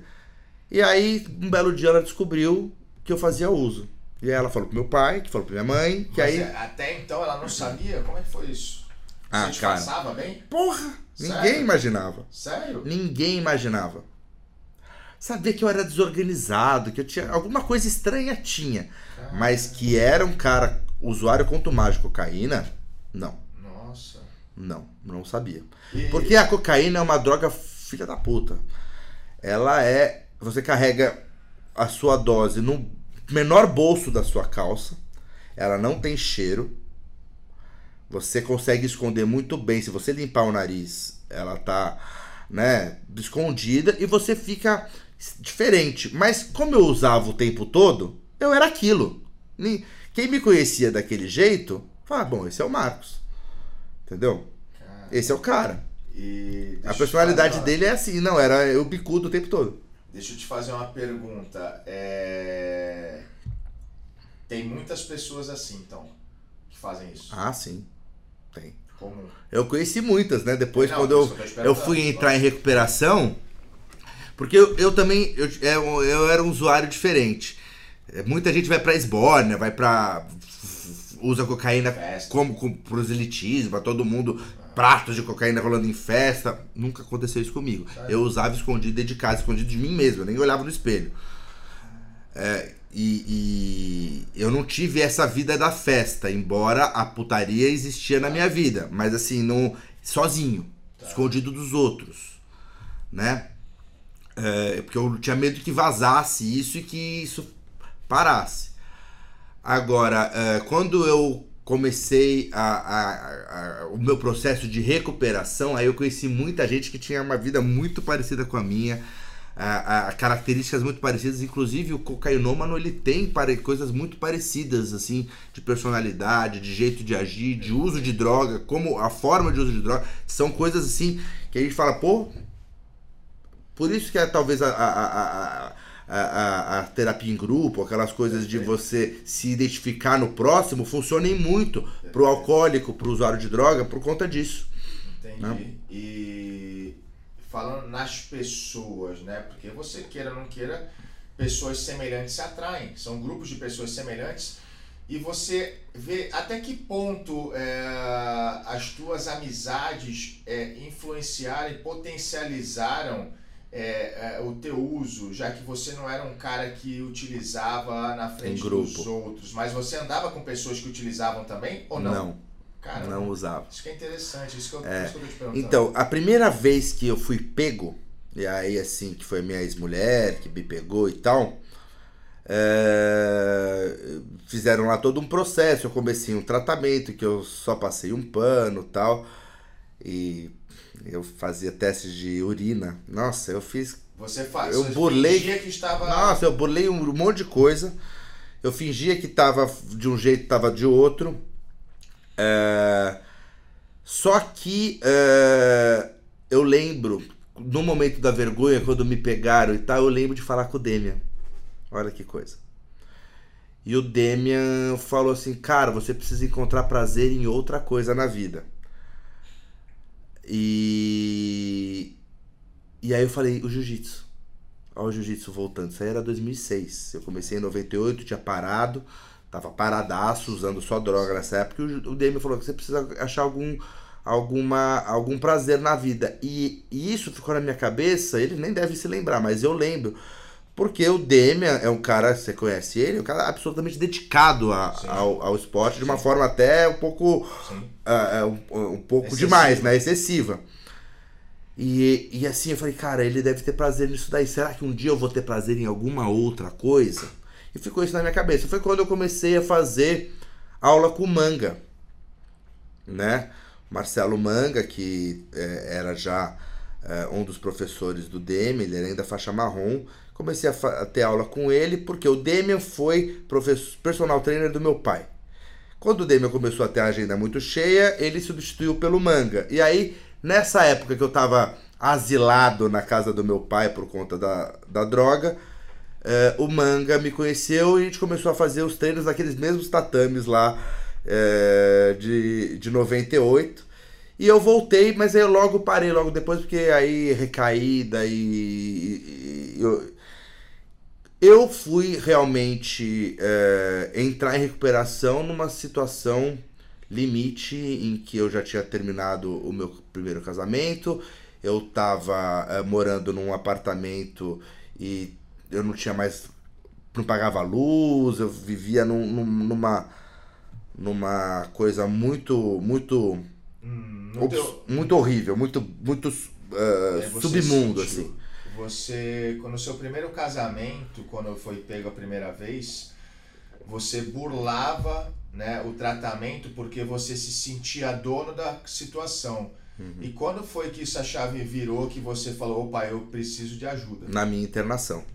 E aí, um belo dia, ela descobriu que eu fazia uso. E aí ela falou pro meu pai, que falou pra minha mãe, que Mas aí. É, até então ela não sabia? Como é que foi isso? Ah, Você cara. disfarçava bem? Porra! Sério? Ninguém imaginava. Sério? Ninguém imaginava. Sabia que eu era desorganizado, que eu tinha. Alguma coisa estranha tinha. Mas que era um cara usuário contumaz de cocaína, não. Nossa. Não, não sabia. E- Porque a cocaína é uma droga filha da puta. Ela é. Você carrega a sua dose no menor bolso da sua calça. Ela não tem cheiro. Você consegue esconder muito bem. Se você limpar o nariz, ela tá, né, escondida e você fica diferente. Mas como eu usava o tempo todo, eu era aquilo. Quem me conhecia daquele jeito, fala, bom, esse é o Marcos. Entendeu? Cara, Esse é o cara. e A personalidade dele é assim, não, era eu bicudo o tempo todo. Deixa eu te fazer uma pergunta. É... Tem muitas pessoas assim, então, que fazem isso. Ah, sim. Tem. Comum. Eu conheci muitas, né? Depois, Não, quando eu, eu fui entrar em recuperação, porque eu, eu também eu, eu, eu era um usuário diferente. É, Muita gente vai pra esbórnia, vai pra. Usa cocaína Festa. como com proselitismo, todo mundo, pratos de cocaína rolando em festa. Nunca aconteceu isso comigo. Eu usava escondido dentro de casa, escondido de mim mesmo, eu nem olhava no espelho. É, e, e eu não tive essa vida da festa, embora a putaria existia na minha vida, mas assim, não, sozinho, escondido dos outros, né? É, porque eu tinha medo que vazasse isso e que isso parasse. Agora, é, quando eu comecei a, a, a, o meu processo de recuperação, aí eu conheci muita gente que tinha uma vida muito parecida com a minha, a, características muito parecidas, inclusive o cocainômano ele tem coisas muito parecidas, assim, de personalidade, de jeito de agir, de uso de droga, como a forma de uso de droga, são coisas assim que a gente fala, pô, por isso que é talvez a, a, a terapia em grupo, aquelas coisas de você se identificar no próximo, funcionem muito para o alcoólico, para o usuário de droga, por conta disso. Entendi. Né? E falando nas pessoas, né? Porque você queira ou não queira, pessoas semelhantes se atraem. São grupos de pessoas semelhantes e você vê até que ponto é, as tuas amizades é, influenciaram e potencializaram é, é, o teu uso, já que você não era um cara que utilizava na frente dos outros, mas você andava com pessoas que utilizavam também ou não? Não. Cara, não usava. Isso que é interessante, isso que eu, é, isso que eu tô te perguntando. Então, a primeira vez que eu fui pego, e aí assim, que foi minha ex-mulher que me pegou e tal, é, fizeram lá todo um processo. Eu comecei um tratamento que eu só passei um pano tal. E eu fazia testes de urina. Nossa, eu fiz. Você faz. Eu burlei. que estava. Nossa, eu burlei um monte de coisa. Eu fingia que tava de um jeito, tava de outro. É... Só que é... eu lembro, no momento da vergonha, quando me pegaram e tal, eu lembro de falar com o Demian. Olha que coisa. E o Demian falou assim: Cara, você precisa encontrar prazer em outra coisa na vida. E. E aí eu falei, o jiu-jitsu. Olha o jiu-jitsu voltando. Isso aí era 2006. Eu comecei em 98, tinha parado. Tava paradaço, usando só droga nessa época. E o Demi falou que você precisa achar algum, alguma, algum prazer na vida. E, e isso ficou na minha cabeça. Ele nem deve se lembrar, mas eu lembro. Porque o Demian é um cara, você conhece ele, um cara absolutamente dedicado a, ao, ao esporte, de uma Sim. forma até um pouco. Uh, um, um, pouco Excessiva. demais, né? Excessiva. E, e assim eu falei, cara, ele deve ter prazer nisso daí. Será que um dia eu vou ter prazer em alguma outra coisa? E ficou isso na minha cabeça. Foi quando eu comecei a fazer aula com manga, né? Marcelo Manga, que é, era já é, um dos professores do Demi, ele era ainda faixa marrom, comecei a, a ter aula com ele porque o Demian foi professor, personal trainer do meu pai. Quando o Demian começou a ter a agenda muito cheia, ele substituiu pelo Manga. E aí, nessa época que eu estava asilado na casa do meu pai por conta da, da droga, eh, o Manga me conheceu e a gente começou a fazer os treinos naqueles mesmos tatames lá eh, de, de 98. E eu voltei, mas aí eu logo parei logo depois, porque aí recaída e, e, e eu, eu fui realmente é, entrar em recuperação numa situação limite em que eu já tinha terminado o meu primeiro casamento, eu estava é, morando num apartamento e eu não tinha mais. não pagava luz, eu vivia num, numa. numa coisa muito. muito. Hum, muito horrível, muito. muito uh, é, submundo, sentiu. assim você, quando o seu primeiro casamento, quando foi pego a primeira vez, você burlava né, o tratamento porque você se sentia dono da situação. Uhum. E quando foi que essa chave virou que você falou, opa, eu preciso de ajuda? Na minha internação.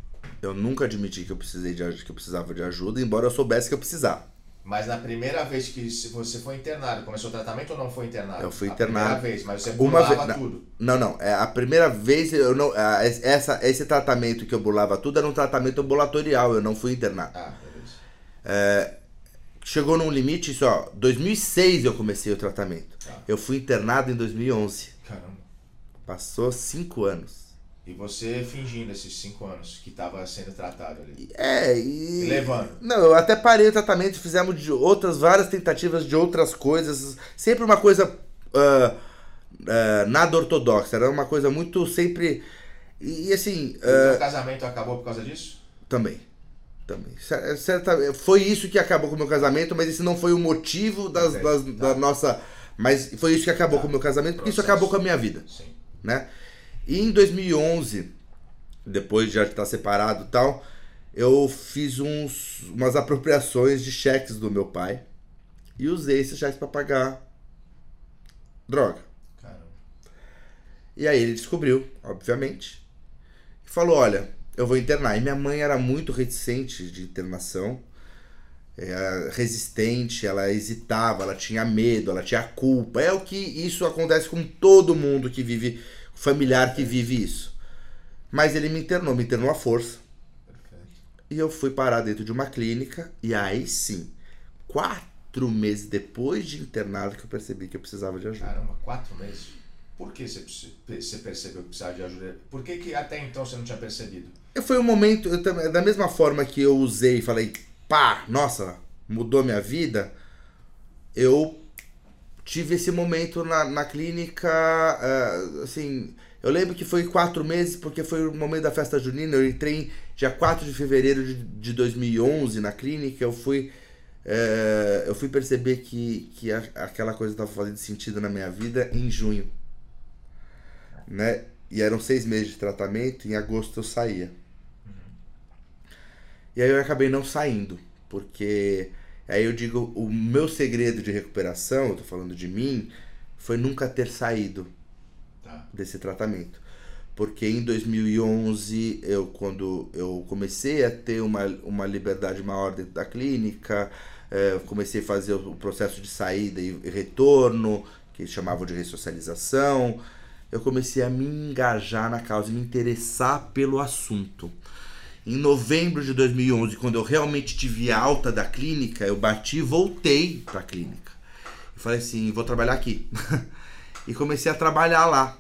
Eu nunca admiti que eu precisei de que eu precisava de ajuda, embora eu soubesse que eu precisava. Mas na primeira vez que você foi internado, começou o tratamento ou não foi internado? Eu fui internado. A primeira vez, mas você burlava Uma tudo. Não, não. É, a primeira vez, eu não, essa, esse tratamento que eu burlava tudo era um tratamento ambulatorial, eu não fui internado. Ah, beleza. É, chegou num limite, só, 2006 eu comecei o tratamento. Ah. Eu fui internado em 2011. Caramba. Passou cinco anos. E você fingindo esses cinco anos que estava sendo tratado ali. É, e. levando. Não, eu até parei o tratamento, fizemos de outras, várias tentativas de outras coisas. Sempre uma coisa. Uh, uh, nada ortodoxa. Era uma coisa muito sempre. E, assim. Uh, o casamento acabou por causa disso? Também. Também. Certa, foi isso que acabou com o meu casamento, mas esse não foi o motivo das, das tá. da nossa. Mas foi isso que acabou tá. com o meu casamento, porque Processo. isso acabou com a minha vida. Sim. Né? E em 2011, depois de já estar separado e tal, eu fiz uns, umas apropriações de cheques do meu pai. e usei esses reais para pagar droga. Caramba. E aí ele descobriu, obviamente, e falou: Olha, eu vou internar. E minha mãe era muito reticente de internação, era resistente, ela hesitava, ela tinha medo, ela tinha culpa. É o que isso acontece com todo mundo que vive, familiar que vive isso. Mas ele me internou, me internou à força. Perfeito. E eu fui parar dentro de uma clínica, e aí sim, quatro meses depois de internado, que eu percebi que eu precisava de ajuda. Caramba, quatro meses. Por que você, percebeu que precisava de ajuda? Por que, que até então você não tinha percebido? Foi um momento, eu da mesma forma que eu usei e falei, pá, nossa, mudou minha vida, eu tive esse momento na, na clínica, ah, assim, eu lembro que foi quatro meses, porque foi o momento da festa junina, eu entrei dia 4 de fevereiro de, de 2011 na clínica, eu fui, eh, eu fui perceber que, que a- aquela coisa estava fazendo sentido na minha vida em junho, né? E eram seis meses de tratamento, em agosto eu saía. E aí eu acabei não saindo, porque aí eu digo, o meu segredo de recuperação, eu tô falando de mim, foi nunca ter saído Tá. desse tratamento. Porque em 2011, eu, quando eu comecei a ter uma, uma liberdade maior dentro da clínica, eu comecei a fazer o processo de saída e retorno, que eles chamavam de ressocialização, eu comecei a me engajar na causa, me interessar pelo assunto. Em novembro de 2011, quando eu realmente tive alta da clínica, eu bati e voltei para a clínica. E falei assim, vou trabalhar aqui. <laughs> e comecei a trabalhar lá.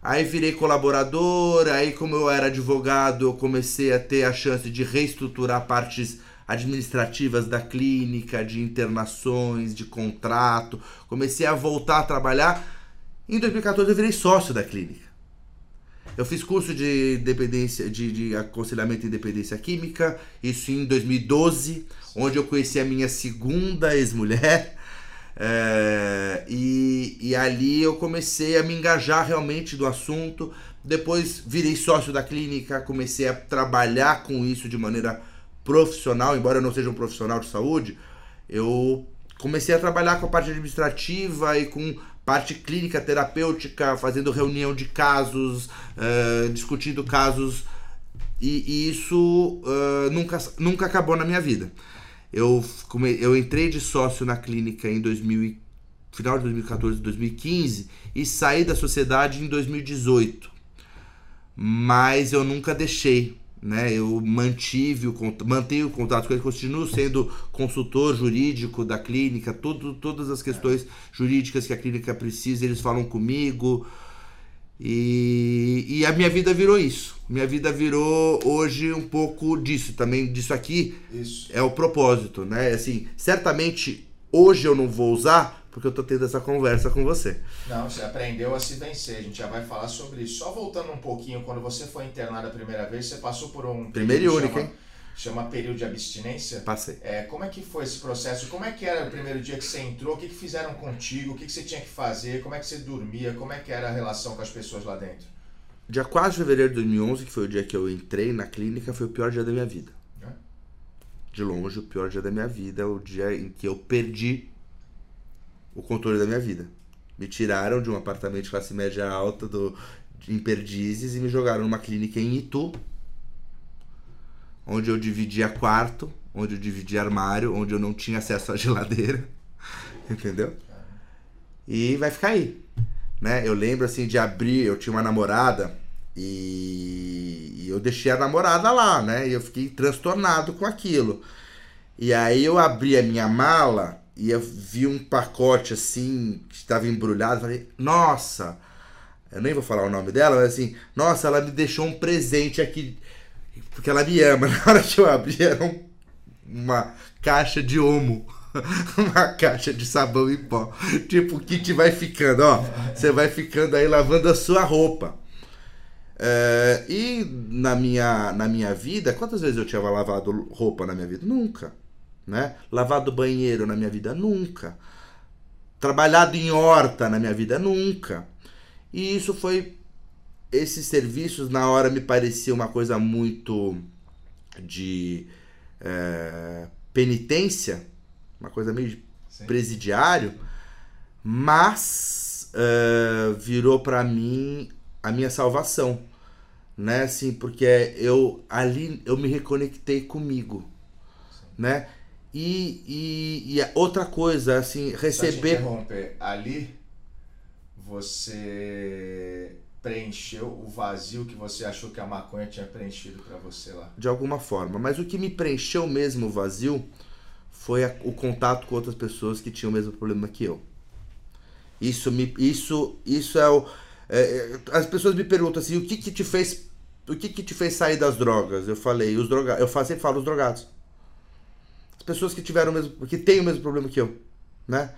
Aí virei colaborador, aí como eu era advogado, eu comecei a ter a chance de reestruturar partes administrativas da clínica, de internações, de contrato. Comecei a voltar a trabalhar. Em 2014 eu virei sócio da clínica. Eu fiz curso de dependência, de, de aconselhamento em dependência química, isso em 2012, onde eu conheci a minha segunda ex-mulher. É, <laughs> e, e ali eu comecei a me engajar realmente do assunto. Depois virei sócio da clínica, comecei a trabalhar com isso de maneira profissional, embora eu não seja um profissional de saúde, eu comecei a trabalhar com a parte administrativa e com parte clínica terapêutica, fazendo reunião de casos, eh, discutindo casos, e, e isso eh, nunca, nunca acabou na minha vida. Eu, eu entrei de sócio na clínica em 2000, e- final de 2014, 2015 e saí da sociedade em 2018 mas eu nunca deixei, né? Eu mantive o mantenho o contato com ele, continuo sendo consultor jurídico da clínica, tudo, todas as questões jurídicas que a clínica precisa, eles falam comigo. E, e a minha vida virou isso. Minha vida virou hoje um pouco disso também, disso aqui Isso. é o propósito, né? Assim, certamente hoje eu não vou usar porque eu tô tendo essa conversa com você. Não, você aprendeu a se vencer, a gente já vai falar sobre isso. Só voltando um pouquinho, quando você foi internado a primeira vez, você passou por um. Primeiro e único, chama, hein? Chama período de abstinência. Passei. É, como é que foi esse processo? Como é que era o primeiro dia que você entrou? O que, que fizeram contigo? O que, que você tinha que fazer? Como é que você dormia? Como é que era a relação com as pessoas lá dentro? Dia 4 de fevereiro de 2011, que foi o dia que eu entrei na clínica, foi o pior dia da minha vida. É? De longe, o pior dia da minha vida, o dia em que eu perdi o controle da minha vida. Me tiraram de um apartamento de classe média alta do, em Perdizes e me jogaram numa clínica em Itu, onde eu dividia quarto, onde eu dividia armário, onde eu não tinha acesso à <laughs> geladeira. Entendeu? E vai ficar aí. Né? Eu lembro assim de abrir, eu tinha uma namorada e, e eu deixei a namorada lá, né? E eu fiquei transtornado com aquilo. E aí eu abri a minha mala e eu vi um pacote assim que estava embrulhado, falei: "Nossa, eu nem vou falar o nome dela, mas assim, nossa, ela me deixou um presente aqui porque ela me ama". <laughs> Na hora que eu abri era um- uma caixa de omo. <laughs> uma caixa de sabão em pó. Tipo, o kit vai ficando, ó. Você vai ficando aí lavando a sua roupa. É, e na minha, na minha vida, quantas vezes eu tinha lavado roupa na minha vida? Nunca. Né? Lavado banheiro na minha vida? Nunca. Trabalhado em horta na minha vida? Nunca. E isso foi. Esses serviços na hora me parecia uma coisa muito de é, penitência, uma coisa meio Sim. presidiário, mas uh, virou para mim a minha salvação, né? Assim, porque eu ali eu me reconectei comigo, Sim. né? E, e, e, outra coisa, assim, receber. Só te interromper, ali você preencheu o vazio que você achou que a maconha tinha preenchido para você lá? De alguma forma. Mas o que me preencheu mesmo o vazio foi a, o contato com outras pessoas que tinham o mesmo problema que eu. Isso me, isso, isso é o. É, é as pessoas me perguntam assim, o que que te fez, o que que te fez sair das drogas? Eu falei, os drogados. Eu sempre falo os drogados. As pessoas que tiveram o mesmo, que têm o mesmo problema que eu, né?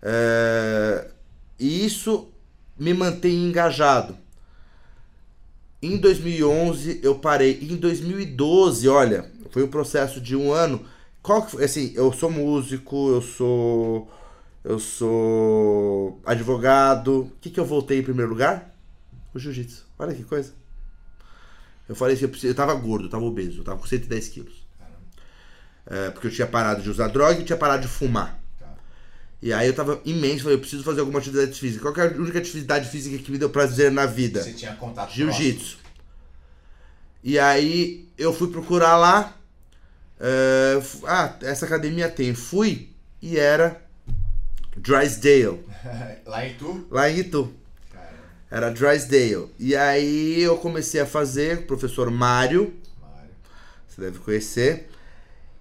É, e isso me mantém engajado. Em 2011 eu parei. Em 2012, olha, foi um processo de um ano. Qual que foi? Assim, eu sou músico, eu sou. Eu sou advogado. O que, que eu voltei em primeiro lugar? O jiu-jitsu. Olha que coisa. Eu falei assim, eu, eu tava gordo, eu tava obeso, eu tava com 110 quilos. É, porque eu tinha parado de usar droga e tinha parado de fumar. E aí eu tava imenso, falei, eu preciso fazer alguma atividade física. Qual é a única atividade física que me deu prazer na vida? Você tinha contato Jiu-jitsu. E aí eu fui procurar lá. Uh, ah, essa academia tem. Fui e era Drysdale. <laughs> lá em Itu? Lá em Itu. Era Drysdale. E aí eu comecei a fazer, o professor Mário. Mário. Você deve conhecer.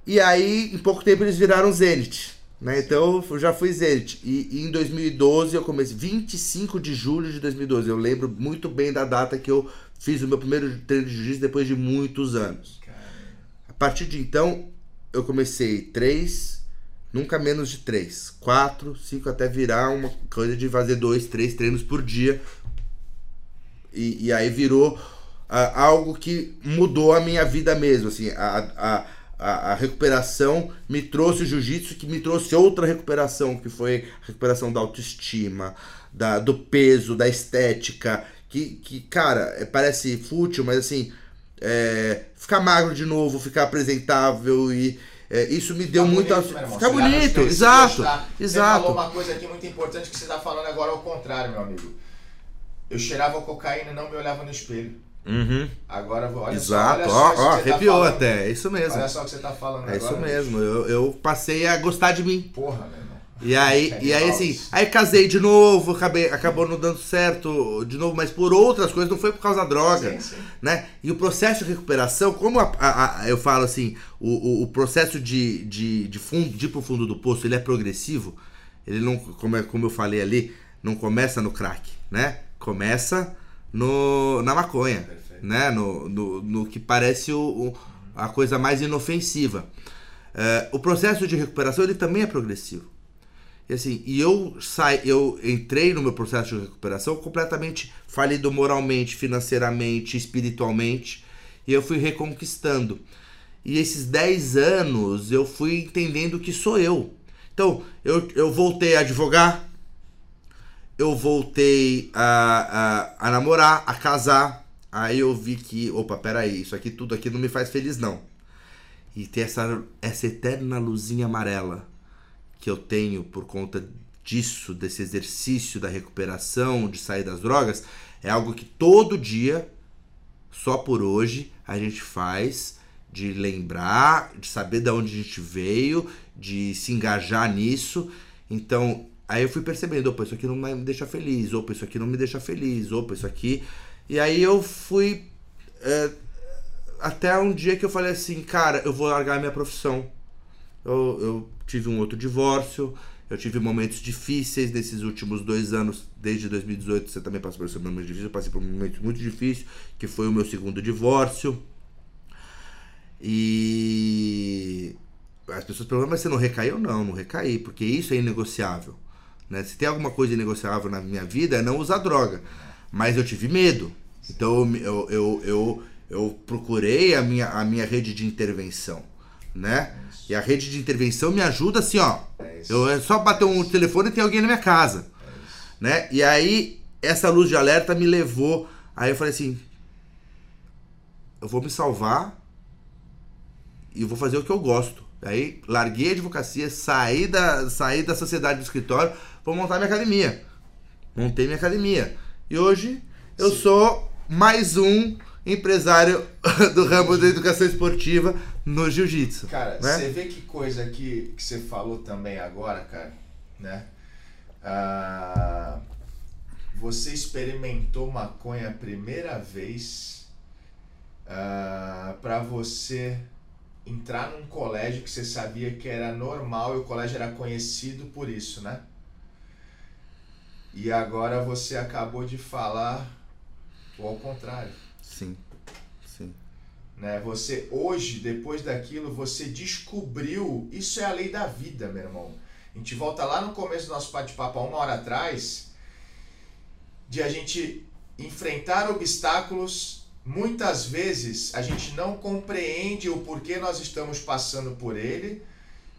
E aí, em pouco tempo, eles viraram Zenit. Né? Então eu já fui Zenit. E, e, em 2012 eu comecei, 25 de julho de 2012. Eu lembro muito bem da data que eu fiz o meu primeiro treino de jiu-jitsu depois de muitos anos. A partir de então, eu comecei três, nunca menos de três, quatro, cinco, até virar uma coisa de fazer dois, três treinos por dia. E, e aí virou uh, algo que mudou a minha vida mesmo. Assim, a, a a, a, recuperação me trouxe o jiu-jitsu, que me trouxe outra recuperação, que foi a recuperação da autoestima, da, do peso, da estética, que, que cara, é, parece fútil, mas assim, é, ficar magro de novo, ficar apresentável e é, isso me deu muito. Ficar bonito, exato. Exato. Você falou uma coisa aqui muito importante que você está falando agora ao contrário, meu amigo. Eu cheirava cocaína e não me olhava no espelho. Uhum. Agora, olha Exato, só, olha ó, ó, tá arrepiou tá até, é isso mesmo. Olha só o que você tá falando É agora, isso mesmo, eu, eu passei a gostar de mim. Porra, meu irmão. E aí, é e aí assim, aí casei de novo, acabei, acabou não dando certo de novo, mas por outras coisas, não foi por causa da droga, sim, sim. né? E o processo de recuperação, como a, a, a, eu falo assim, o, o, o, processo de, de, de, fundo, de ir pro fundo do poço, ele é progressivo, ele não, como, é, como eu falei ali, não começa no crack, né? Começa no, na maconha, Perfeito. né? No, no, no, que parece o, o, a coisa mais inofensiva. É, o processo de recuperação ele também é progressivo. E assim, e eu sai, eu entrei no meu processo de recuperação completamente falido moralmente, financeiramente, espiritualmente, e eu fui reconquistando. E esses 10 anos eu fui entendendo que sou eu. Então, eu, eu voltei a advogar, eu voltei a, a, a namorar, a casar. Aí eu vi que, opa, peraí, isso aqui tudo aqui não me faz feliz não. E ter essa, essa eterna luzinha amarela que eu tenho por conta disso, desse exercício da recuperação, de sair das drogas, é algo que todo dia, só por hoje, a gente faz de lembrar, de saber de onde a gente veio, de se engajar nisso. Então, Aí eu fui percebendo, opa, isso aqui não me deixa feliz, opa, isso aqui não me deixa feliz, opa, isso aqui. E aí eu fui. É, até um dia que eu falei assim, cara, eu vou largar a minha profissão. Eu, eu tive um outro divórcio, eu tive momentos difíceis nesses últimos dois anos, desde 2018, você também passou por esse momento difícil, eu passei por um momento muito difícil, que foi o meu segundo divórcio. E as pessoas perguntam, mas você não recaiu? Não, não recaí, porque isso é inegociável. Né? Se tem alguma coisa inegociável na minha vida é não usar droga. Mas eu tive medo. Então eu, eu, eu, eu procurei a minha, a minha rede de intervenção. Né? E a rede de intervenção me ajuda assim, ó. É eu é só bater um telefone e tem alguém na minha casa. Né? E aí essa luz de alerta me levou. Aí eu falei assim: eu vou me salvar e eu vou fazer o que eu gosto. Aí larguei a advocacia, saí da, saí da sociedade do escritório, vou montar minha academia. Montei minha academia. E hoje eu Sim. sou mais um empresário <laughs> do ramo da educação esportiva no jiu-jitsu. Cara, né? você vê que coisa que, que você falou também agora, cara, né? Ah, você experimentou maconha a primeira vez ah, para você entrar num colégio que você sabia que era normal e o colégio era conhecido por isso, né? E agora você acabou de falar o ao contrário. Sim. Sim. Né? Você hoje, depois daquilo, você descobriu, isso é a lei da vida, meu irmão. A gente volta lá no começo do nosso bate-papo, uma hora atrás, de a gente enfrentar obstáculos. Muitas vezes a gente não compreende o porquê nós estamos passando por ele,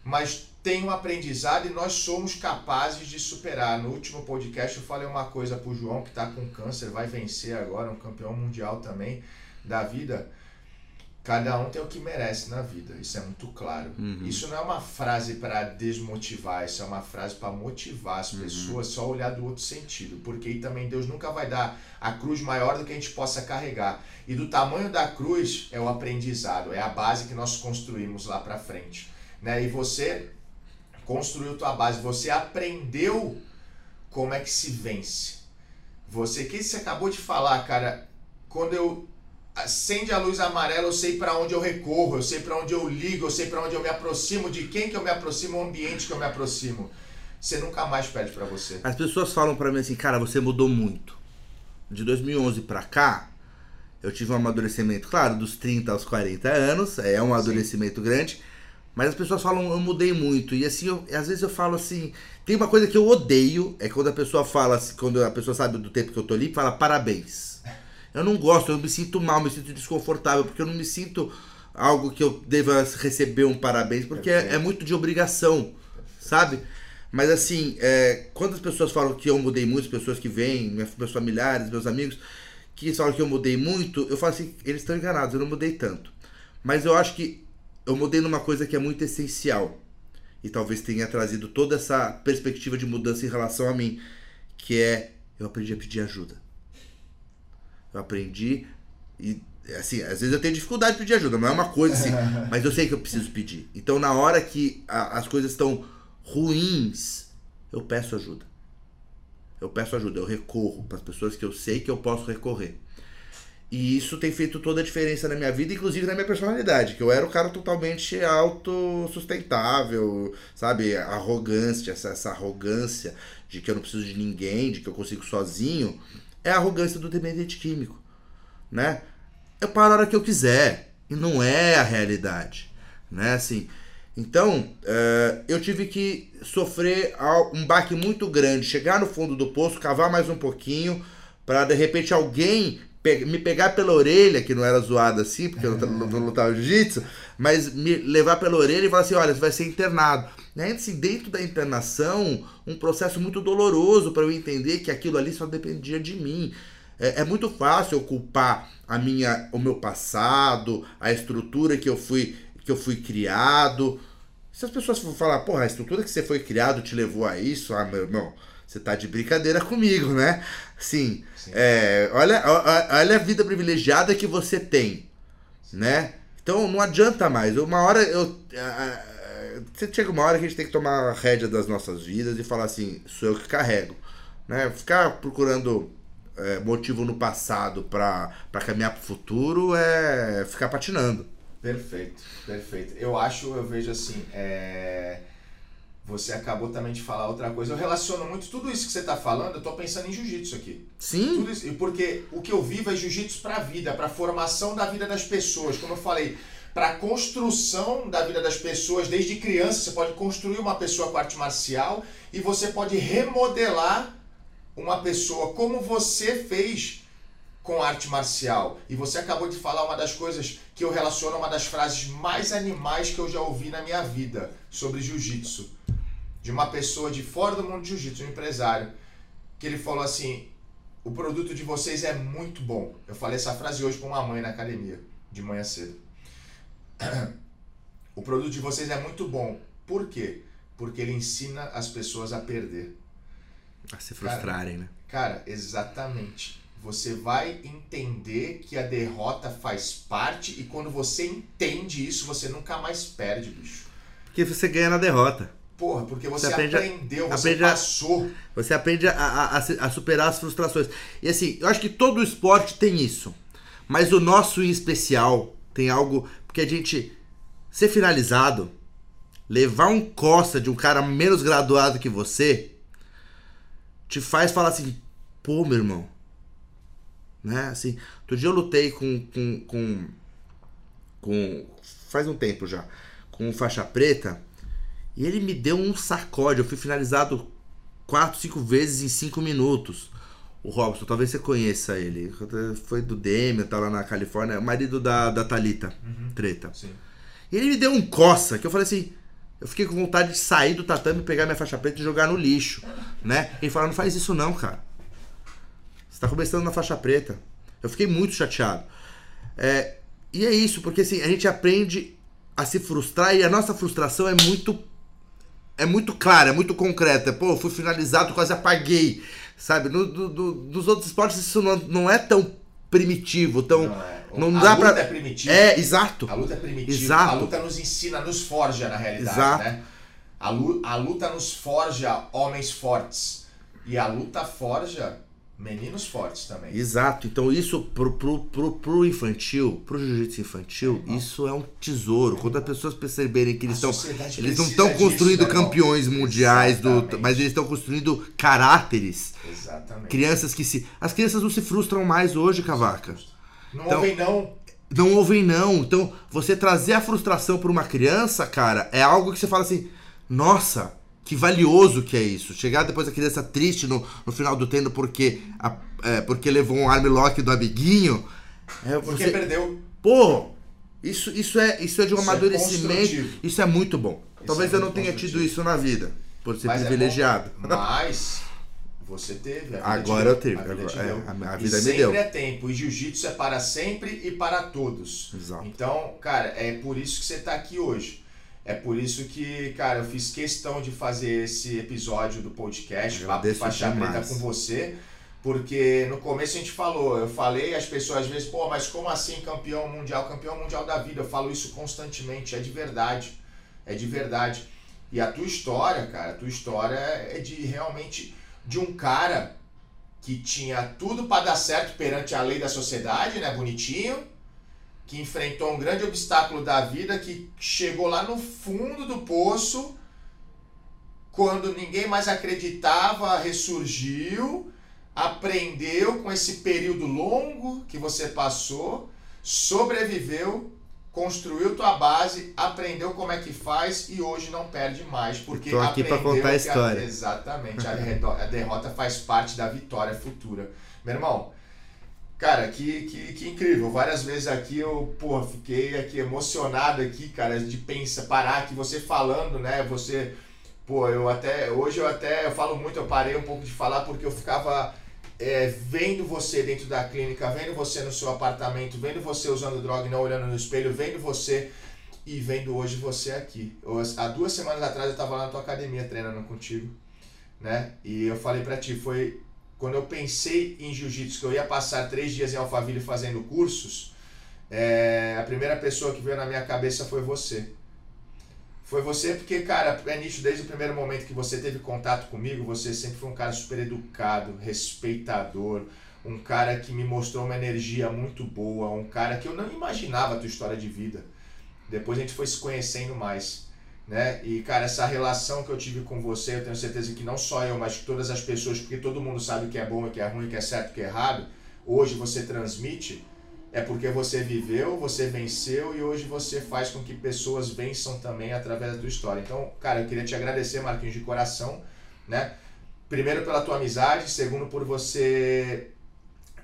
mas tem um aprendizado e nós somos capazes de superar. No último podcast eu falei uma coisa pro João que está com câncer, vai vencer agora, um campeão mundial também da vida. Cada um tem o que merece na vida, isso é muito claro. Uhum. Isso não é uma frase para desmotivar, isso é uma frase para motivar as uhum. pessoas uhum. só olhar do outro sentido, porque aí também Deus nunca vai dar a cruz maior do que a gente possa carregar. E do tamanho da cruz é o aprendizado, é a base que nós construímos lá para frente. Né? E você construiu tua base, você aprendeu como é que se vence. Você que você acabou de falar, cara, quando eu acende a luz amarela, eu sei para onde eu recorro, eu sei para onde eu ligo, eu sei para onde eu me aproximo, de quem que eu me aproximo, o ambiente que eu me aproximo. Você nunca mais perde para você. As pessoas falam para mim assim, cara, você mudou muito. De 2011 para cá, eu tive um amadurecimento, claro, dos 30 aos 40 anos, é um amadurecimento Sim. grande, mas as pessoas falam, eu mudei muito. E assim, eu, às vezes eu falo assim. Tem uma coisa que eu odeio, é quando a pessoa fala, assim, quando a pessoa sabe do tempo que eu tô ali, fala parabéns. Eu não gosto, eu me sinto mal, me sinto desconfortável, porque eu não me sinto algo que eu deva receber um parabéns, porque é, é muito de obrigação, sabe? Mas assim, é, quando as pessoas falam que eu mudei muito, as pessoas que vêm, meus familiares, meus amigos, que falam que eu mudei muito, eu falo assim, eles estão enganados, eu não mudei tanto. Mas eu acho que eu mudei numa coisa que é muito essencial e talvez tenha trazido toda essa perspectiva de mudança em relação a mim, que é eu aprendi a pedir ajuda. Eu aprendi e assim, às vezes eu tenho dificuldade de pedir ajuda, não é uma coisa assim, <laughs> mas eu sei que eu preciso pedir. Então na hora que a, as coisas estão ruins, eu peço ajuda. Eu peço ajuda, eu recorro para as pessoas que eu sei que eu posso recorrer. E isso tem feito toda a diferença na minha vida, inclusive na minha personalidade, que eu era um cara totalmente autossustentável, sabe? Arrogância, essa, essa arrogância de que eu não preciso de ninguém, de que eu consigo sozinho, é a arrogância do dependente químico, né? Eu paro a hora que eu quiser, e não é a realidade, né? Assim, então, uh, eu tive que sofrer um baque muito grande, chegar no fundo do poço, cavar mais um pouquinho, para de repente alguém me pegar pela orelha, que não era zoado assim, porque eu não, não lutava jiu-jitsu, mas me levar pela orelha e falar assim: olha, você vai ser internado. Né? Assim, dentro da internação, um processo muito doloroso para eu entender que aquilo ali só dependia de mim. É, é, muito fácil eu culpar a minha, o meu passado, a estrutura que eu fui, que eu fui criado. Se as pessoas for falar, porra, a estrutura que você foi criado te levou a isso, ah, meu irmão, você tá de brincadeira comigo, né? Sim. Sim. É, olha, olha a vida privilegiada que você tem, Sim. né? Então não adianta mais. Uma hora eu. Você chega uma hora que a gente tem que tomar a rédea das nossas vidas e falar assim, sou eu que carrego. Né? Ficar procurando é, motivo no passado para caminhar para o futuro é ficar patinando. Perfeito, perfeito. Eu acho, eu vejo assim, é você acabou também de falar outra coisa. Eu relaciono muito tudo isso que você está falando, eu estou pensando em jiu-jitsu aqui. Sim. Tudo isso, porque o que eu vivo é jiu-jitsu para a vida, para a formação da vida das pessoas. Como eu falei, para a construção da vida das pessoas desde criança. Você pode construir uma pessoa com arte marcial e você pode remodelar uma pessoa como você fez com arte marcial. E você acabou de falar uma das coisas que eu relaciono uma das frases mais animais que eu já ouvi na minha vida sobre jiu-jitsu de uma pessoa de fora do mundo de jiu-jitsu, um empresário, que ele falou assim: o produto de vocês é muito bom. Eu falei essa frase hoje para uma mãe na academia, de manhã cedo. <clears throat> O produto de vocês é muito bom. Por quê? Porque ele ensina as pessoas a perder. A se frustrarem, né? Cara, exatamente. Você vai entender que a derrota faz parte e quando você entende isso, você nunca mais perde, bicho. Porque você ganha na derrota. Porra, porque você, Você aprende a- aprendeu, você aprende a- passou. Você aprende a, a- a a superar as frustrações. E assim, eu acho que todo esporte tem isso. Mas o nosso em especial tem algo. Porque a gente ser finalizado, levar um costa de um cara menos graduado que você, te faz falar assim: pô, meu irmão. Né? Assim, outro dia eu lutei com. com, com, com faz um tempo já. Com faixa preta. E ele me deu um sacode. Eu fui finalizado quatro, cinco vezes em cinco minutos. O Robson, talvez você conheça ele. Foi do Demian, tá lá na Califórnia. O marido da, da Thalita. Treta. Sim. E ele me deu um coça que eu falei assim. Eu fiquei com vontade de sair do tatame, pegar minha faixa preta e jogar no lixo, né? Ele falou, não faz isso não, cara. Você tá começando na faixa preta. Eu fiquei muito chateado. É, e é isso, porque assim, a gente aprende a se frustrar e a nossa frustração é muito é muito clara, é muito concreta. Pô, eu fui finalizado, quase apaguei. Sabe? No, do- do- dos outros esportes isso não, não é tão primitivo, tão. Não é. Não, a dá luta pra. é primitiva. É, exato. A luta é primitiva. Exato. A luta nos ensina, nos forja na realidade, Exato. né? A, lu- a luta nos forja homens fortes. E a luta forja meninos fortes também. Exato. Então isso pro, pro, pro, pro infantil, pro jiu-jitsu infantil, isso é um tesouro. Quando as pessoas perceberem que eles estão. Eles não estão construindo disso, irmão? campeões mundiais, do, mas eles estão construindo caráteres. Exatamente. Crianças que se. As crianças não se frustram mais hoje, Cavaca. Não Então- ouvem não. Não ouvem não. Então, você trazer a frustração para uma criança, cara, é algo que você fala assim: nossa, que valioso que é isso. Chegar depois a criança triste no, no final do treino porque, a- é, porque levou um armlock do amiguinho. É, Porque você, perdeu. pô, isso, isso, é, isso é de um Isso é amadurecimento. construtivo. isso é muito bom. Talvez é eu não tenha tido isso na vida, por ser Mas é privilegiado. bom. <laughs> Mas você teve. Agora deu, eu tive, A vida, te agora- deu. é, a- a E vida me sempre deu. é tempo. E jiu-jitsu é para sempre e para todos. Exato. Então, cara, é por isso que você tá aqui hoje. É por isso que, cara, eu fiz questão de fazer esse episódio do podcast, Papo Faixa Preta com você. Porque no começo a gente falou, eu falei, as pessoas às vezes, pô, mas como assim campeão mundial, campeão mundial da vida? Eu falo isso constantemente, é de verdade. É de verdade. E a tua história, cara, a tua história é de realmente de um cara que tinha tudo para dar certo perante a lei da sociedade, né, bonitinho, que enfrentou um grande obstáculo da vida, que chegou lá no fundo do poço, quando ninguém mais acreditava, ressurgiu, aprendeu com esse período longo que você passou, sobreviveu, construiu tua base, aprendeu como é que faz e hoje não perde mais, porque Tô aqui aprendeu contar a que história. exatamente, a, <laughs> redo- a derrota faz parte da vitória futura. Meu irmão, Cara, que, que, que incrível. Várias vezes aqui eu, pô, fiquei aqui emocionado aqui, cara, de pensar, parar aqui, você falando, né? Você, pô, eu até, hoje eu até, eu falo muito, eu parei um pouco de falar porque eu ficava é, vendo você dentro da clínica, vendo você no seu apartamento, vendo você usando droga e não olhando no espelho, vendo você e vendo hoje você aqui. Eu, há duas semanas atrás eu tava lá na tua academia treinando contigo, né? E eu falei pra ti, foi quando eu pensei em jiu-jitsu, que eu ia passar três dias em Alphaville fazendo cursos, é, a primeira pessoa que veio na minha cabeça foi você. Foi você porque, cara, é nicho desde o primeiro momento que você teve contato comigo, você sempre foi um cara super educado, respeitador, um cara que me mostrou uma energia muito boa, um cara que eu não imaginava a tua história de vida. Depois a gente foi se conhecendo mais né? E cara, essa relação que eu tive com você, eu tenho certeza que não só eu, mas todas as pessoas, porque todo mundo sabe o que é bom, o que é ruim, o que é certo, o que é errado, hoje você transmite, é porque você viveu, você venceu e hoje você faz com que pessoas vençam também através da tua história. Então, cara, eu queria te agradecer, Marquinhos, de coração, né? Primeiro pela tua amizade, segundo por você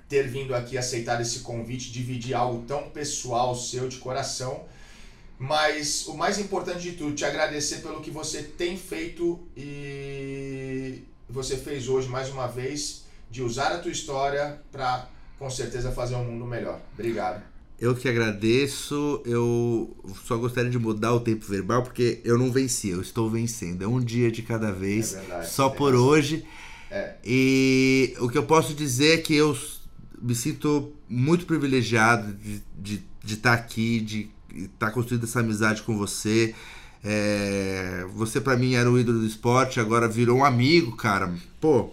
ter vindo aqui aceitar esse convite, dividir algo tão pessoal seu de coração. Mas o mais importante de tudo, te agradecer pelo que você tem feito e você fez hoje mais uma vez, de usar a tua história para com certeza fazer um mundo melhor. Obrigado. Eu que agradeço. Eu só gostaria de mudar o tempo verbal porque eu não venci, eu estou vencendo. É um dia de cada vez, É verdade, só tem por razão. hoje. É. E o que eu posso dizer é que eu me sinto muito privilegiado de estar de, de estar aqui, de estar construindo essa amizade com você. É, você pra mim era o ídolo do esporte, agora virou um amigo, cara. Pô.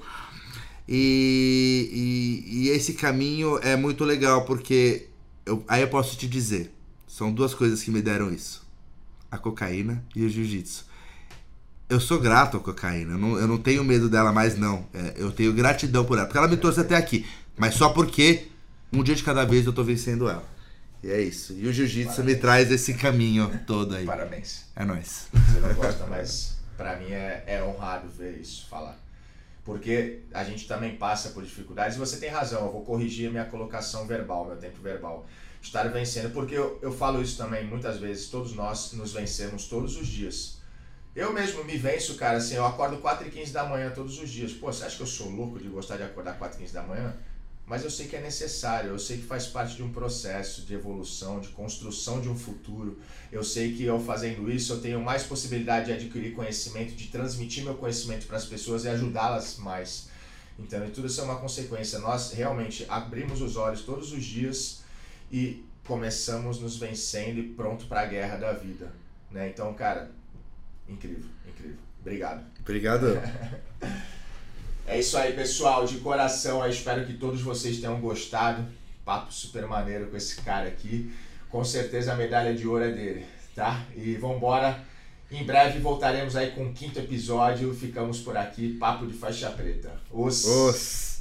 E, e, e esse caminho é muito legal porque eu- aí eu posso te dizer, são duas coisas que me deram isso: a cocaína e o jiu-jitsu. Eu sou grato à cocaína, eu não, eu não tenho medo dela mais, não. É, eu tenho gratidão por ela, porque ela me trouxe até aqui. Mas só porque um dia de cada vez eu tô vencendo ela. E é isso. E o jiu-jitsu me traz esse caminho todo aí. Parabéns. É nóis. Você não gosta, mas pra mim é, é honrado ver isso falar. Porque a gente também passa por dificuldades e você tem razão, eu vou corrigir a minha colocação verbal, meu tempo verbal. Estar vencendo, porque eu, eu falo isso também muitas vezes, todos nós nos vencemos todos os dias. Eu mesmo me venço, cara, assim, eu acordo 4 e 15 da manhã todos os dias. Pô, você acha que eu sou louco de gostar de acordar 4 e 15 da manhã? Mas eu sei que é necessário, eu sei que faz parte de um processo de evolução, de construção de um futuro. Eu sei que eu fazendo isso eu tenho mais possibilidade de adquirir conhecimento, de transmitir meu conhecimento para as pessoas e ajudá-las mais. Então, e tudo isso é uma consequência. Nós realmente abrimos os olhos todos os dias e começamos nos vencendo e pronto para a guerra da vida. Né? Então, cara, incrível, incrível. Obrigado. Obrigado. <laughs> É isso aí, pessoal. De coração, eu espero que todos vocês tenham gostado. Papo super maneiro com esse cara aqui. Com certeza a medalha de ouro é dele, tá? E vambora. Em breve voltaremos aí com o quinto episódio. Ficamos por aqui. Papo de faixa preta. Os... Os.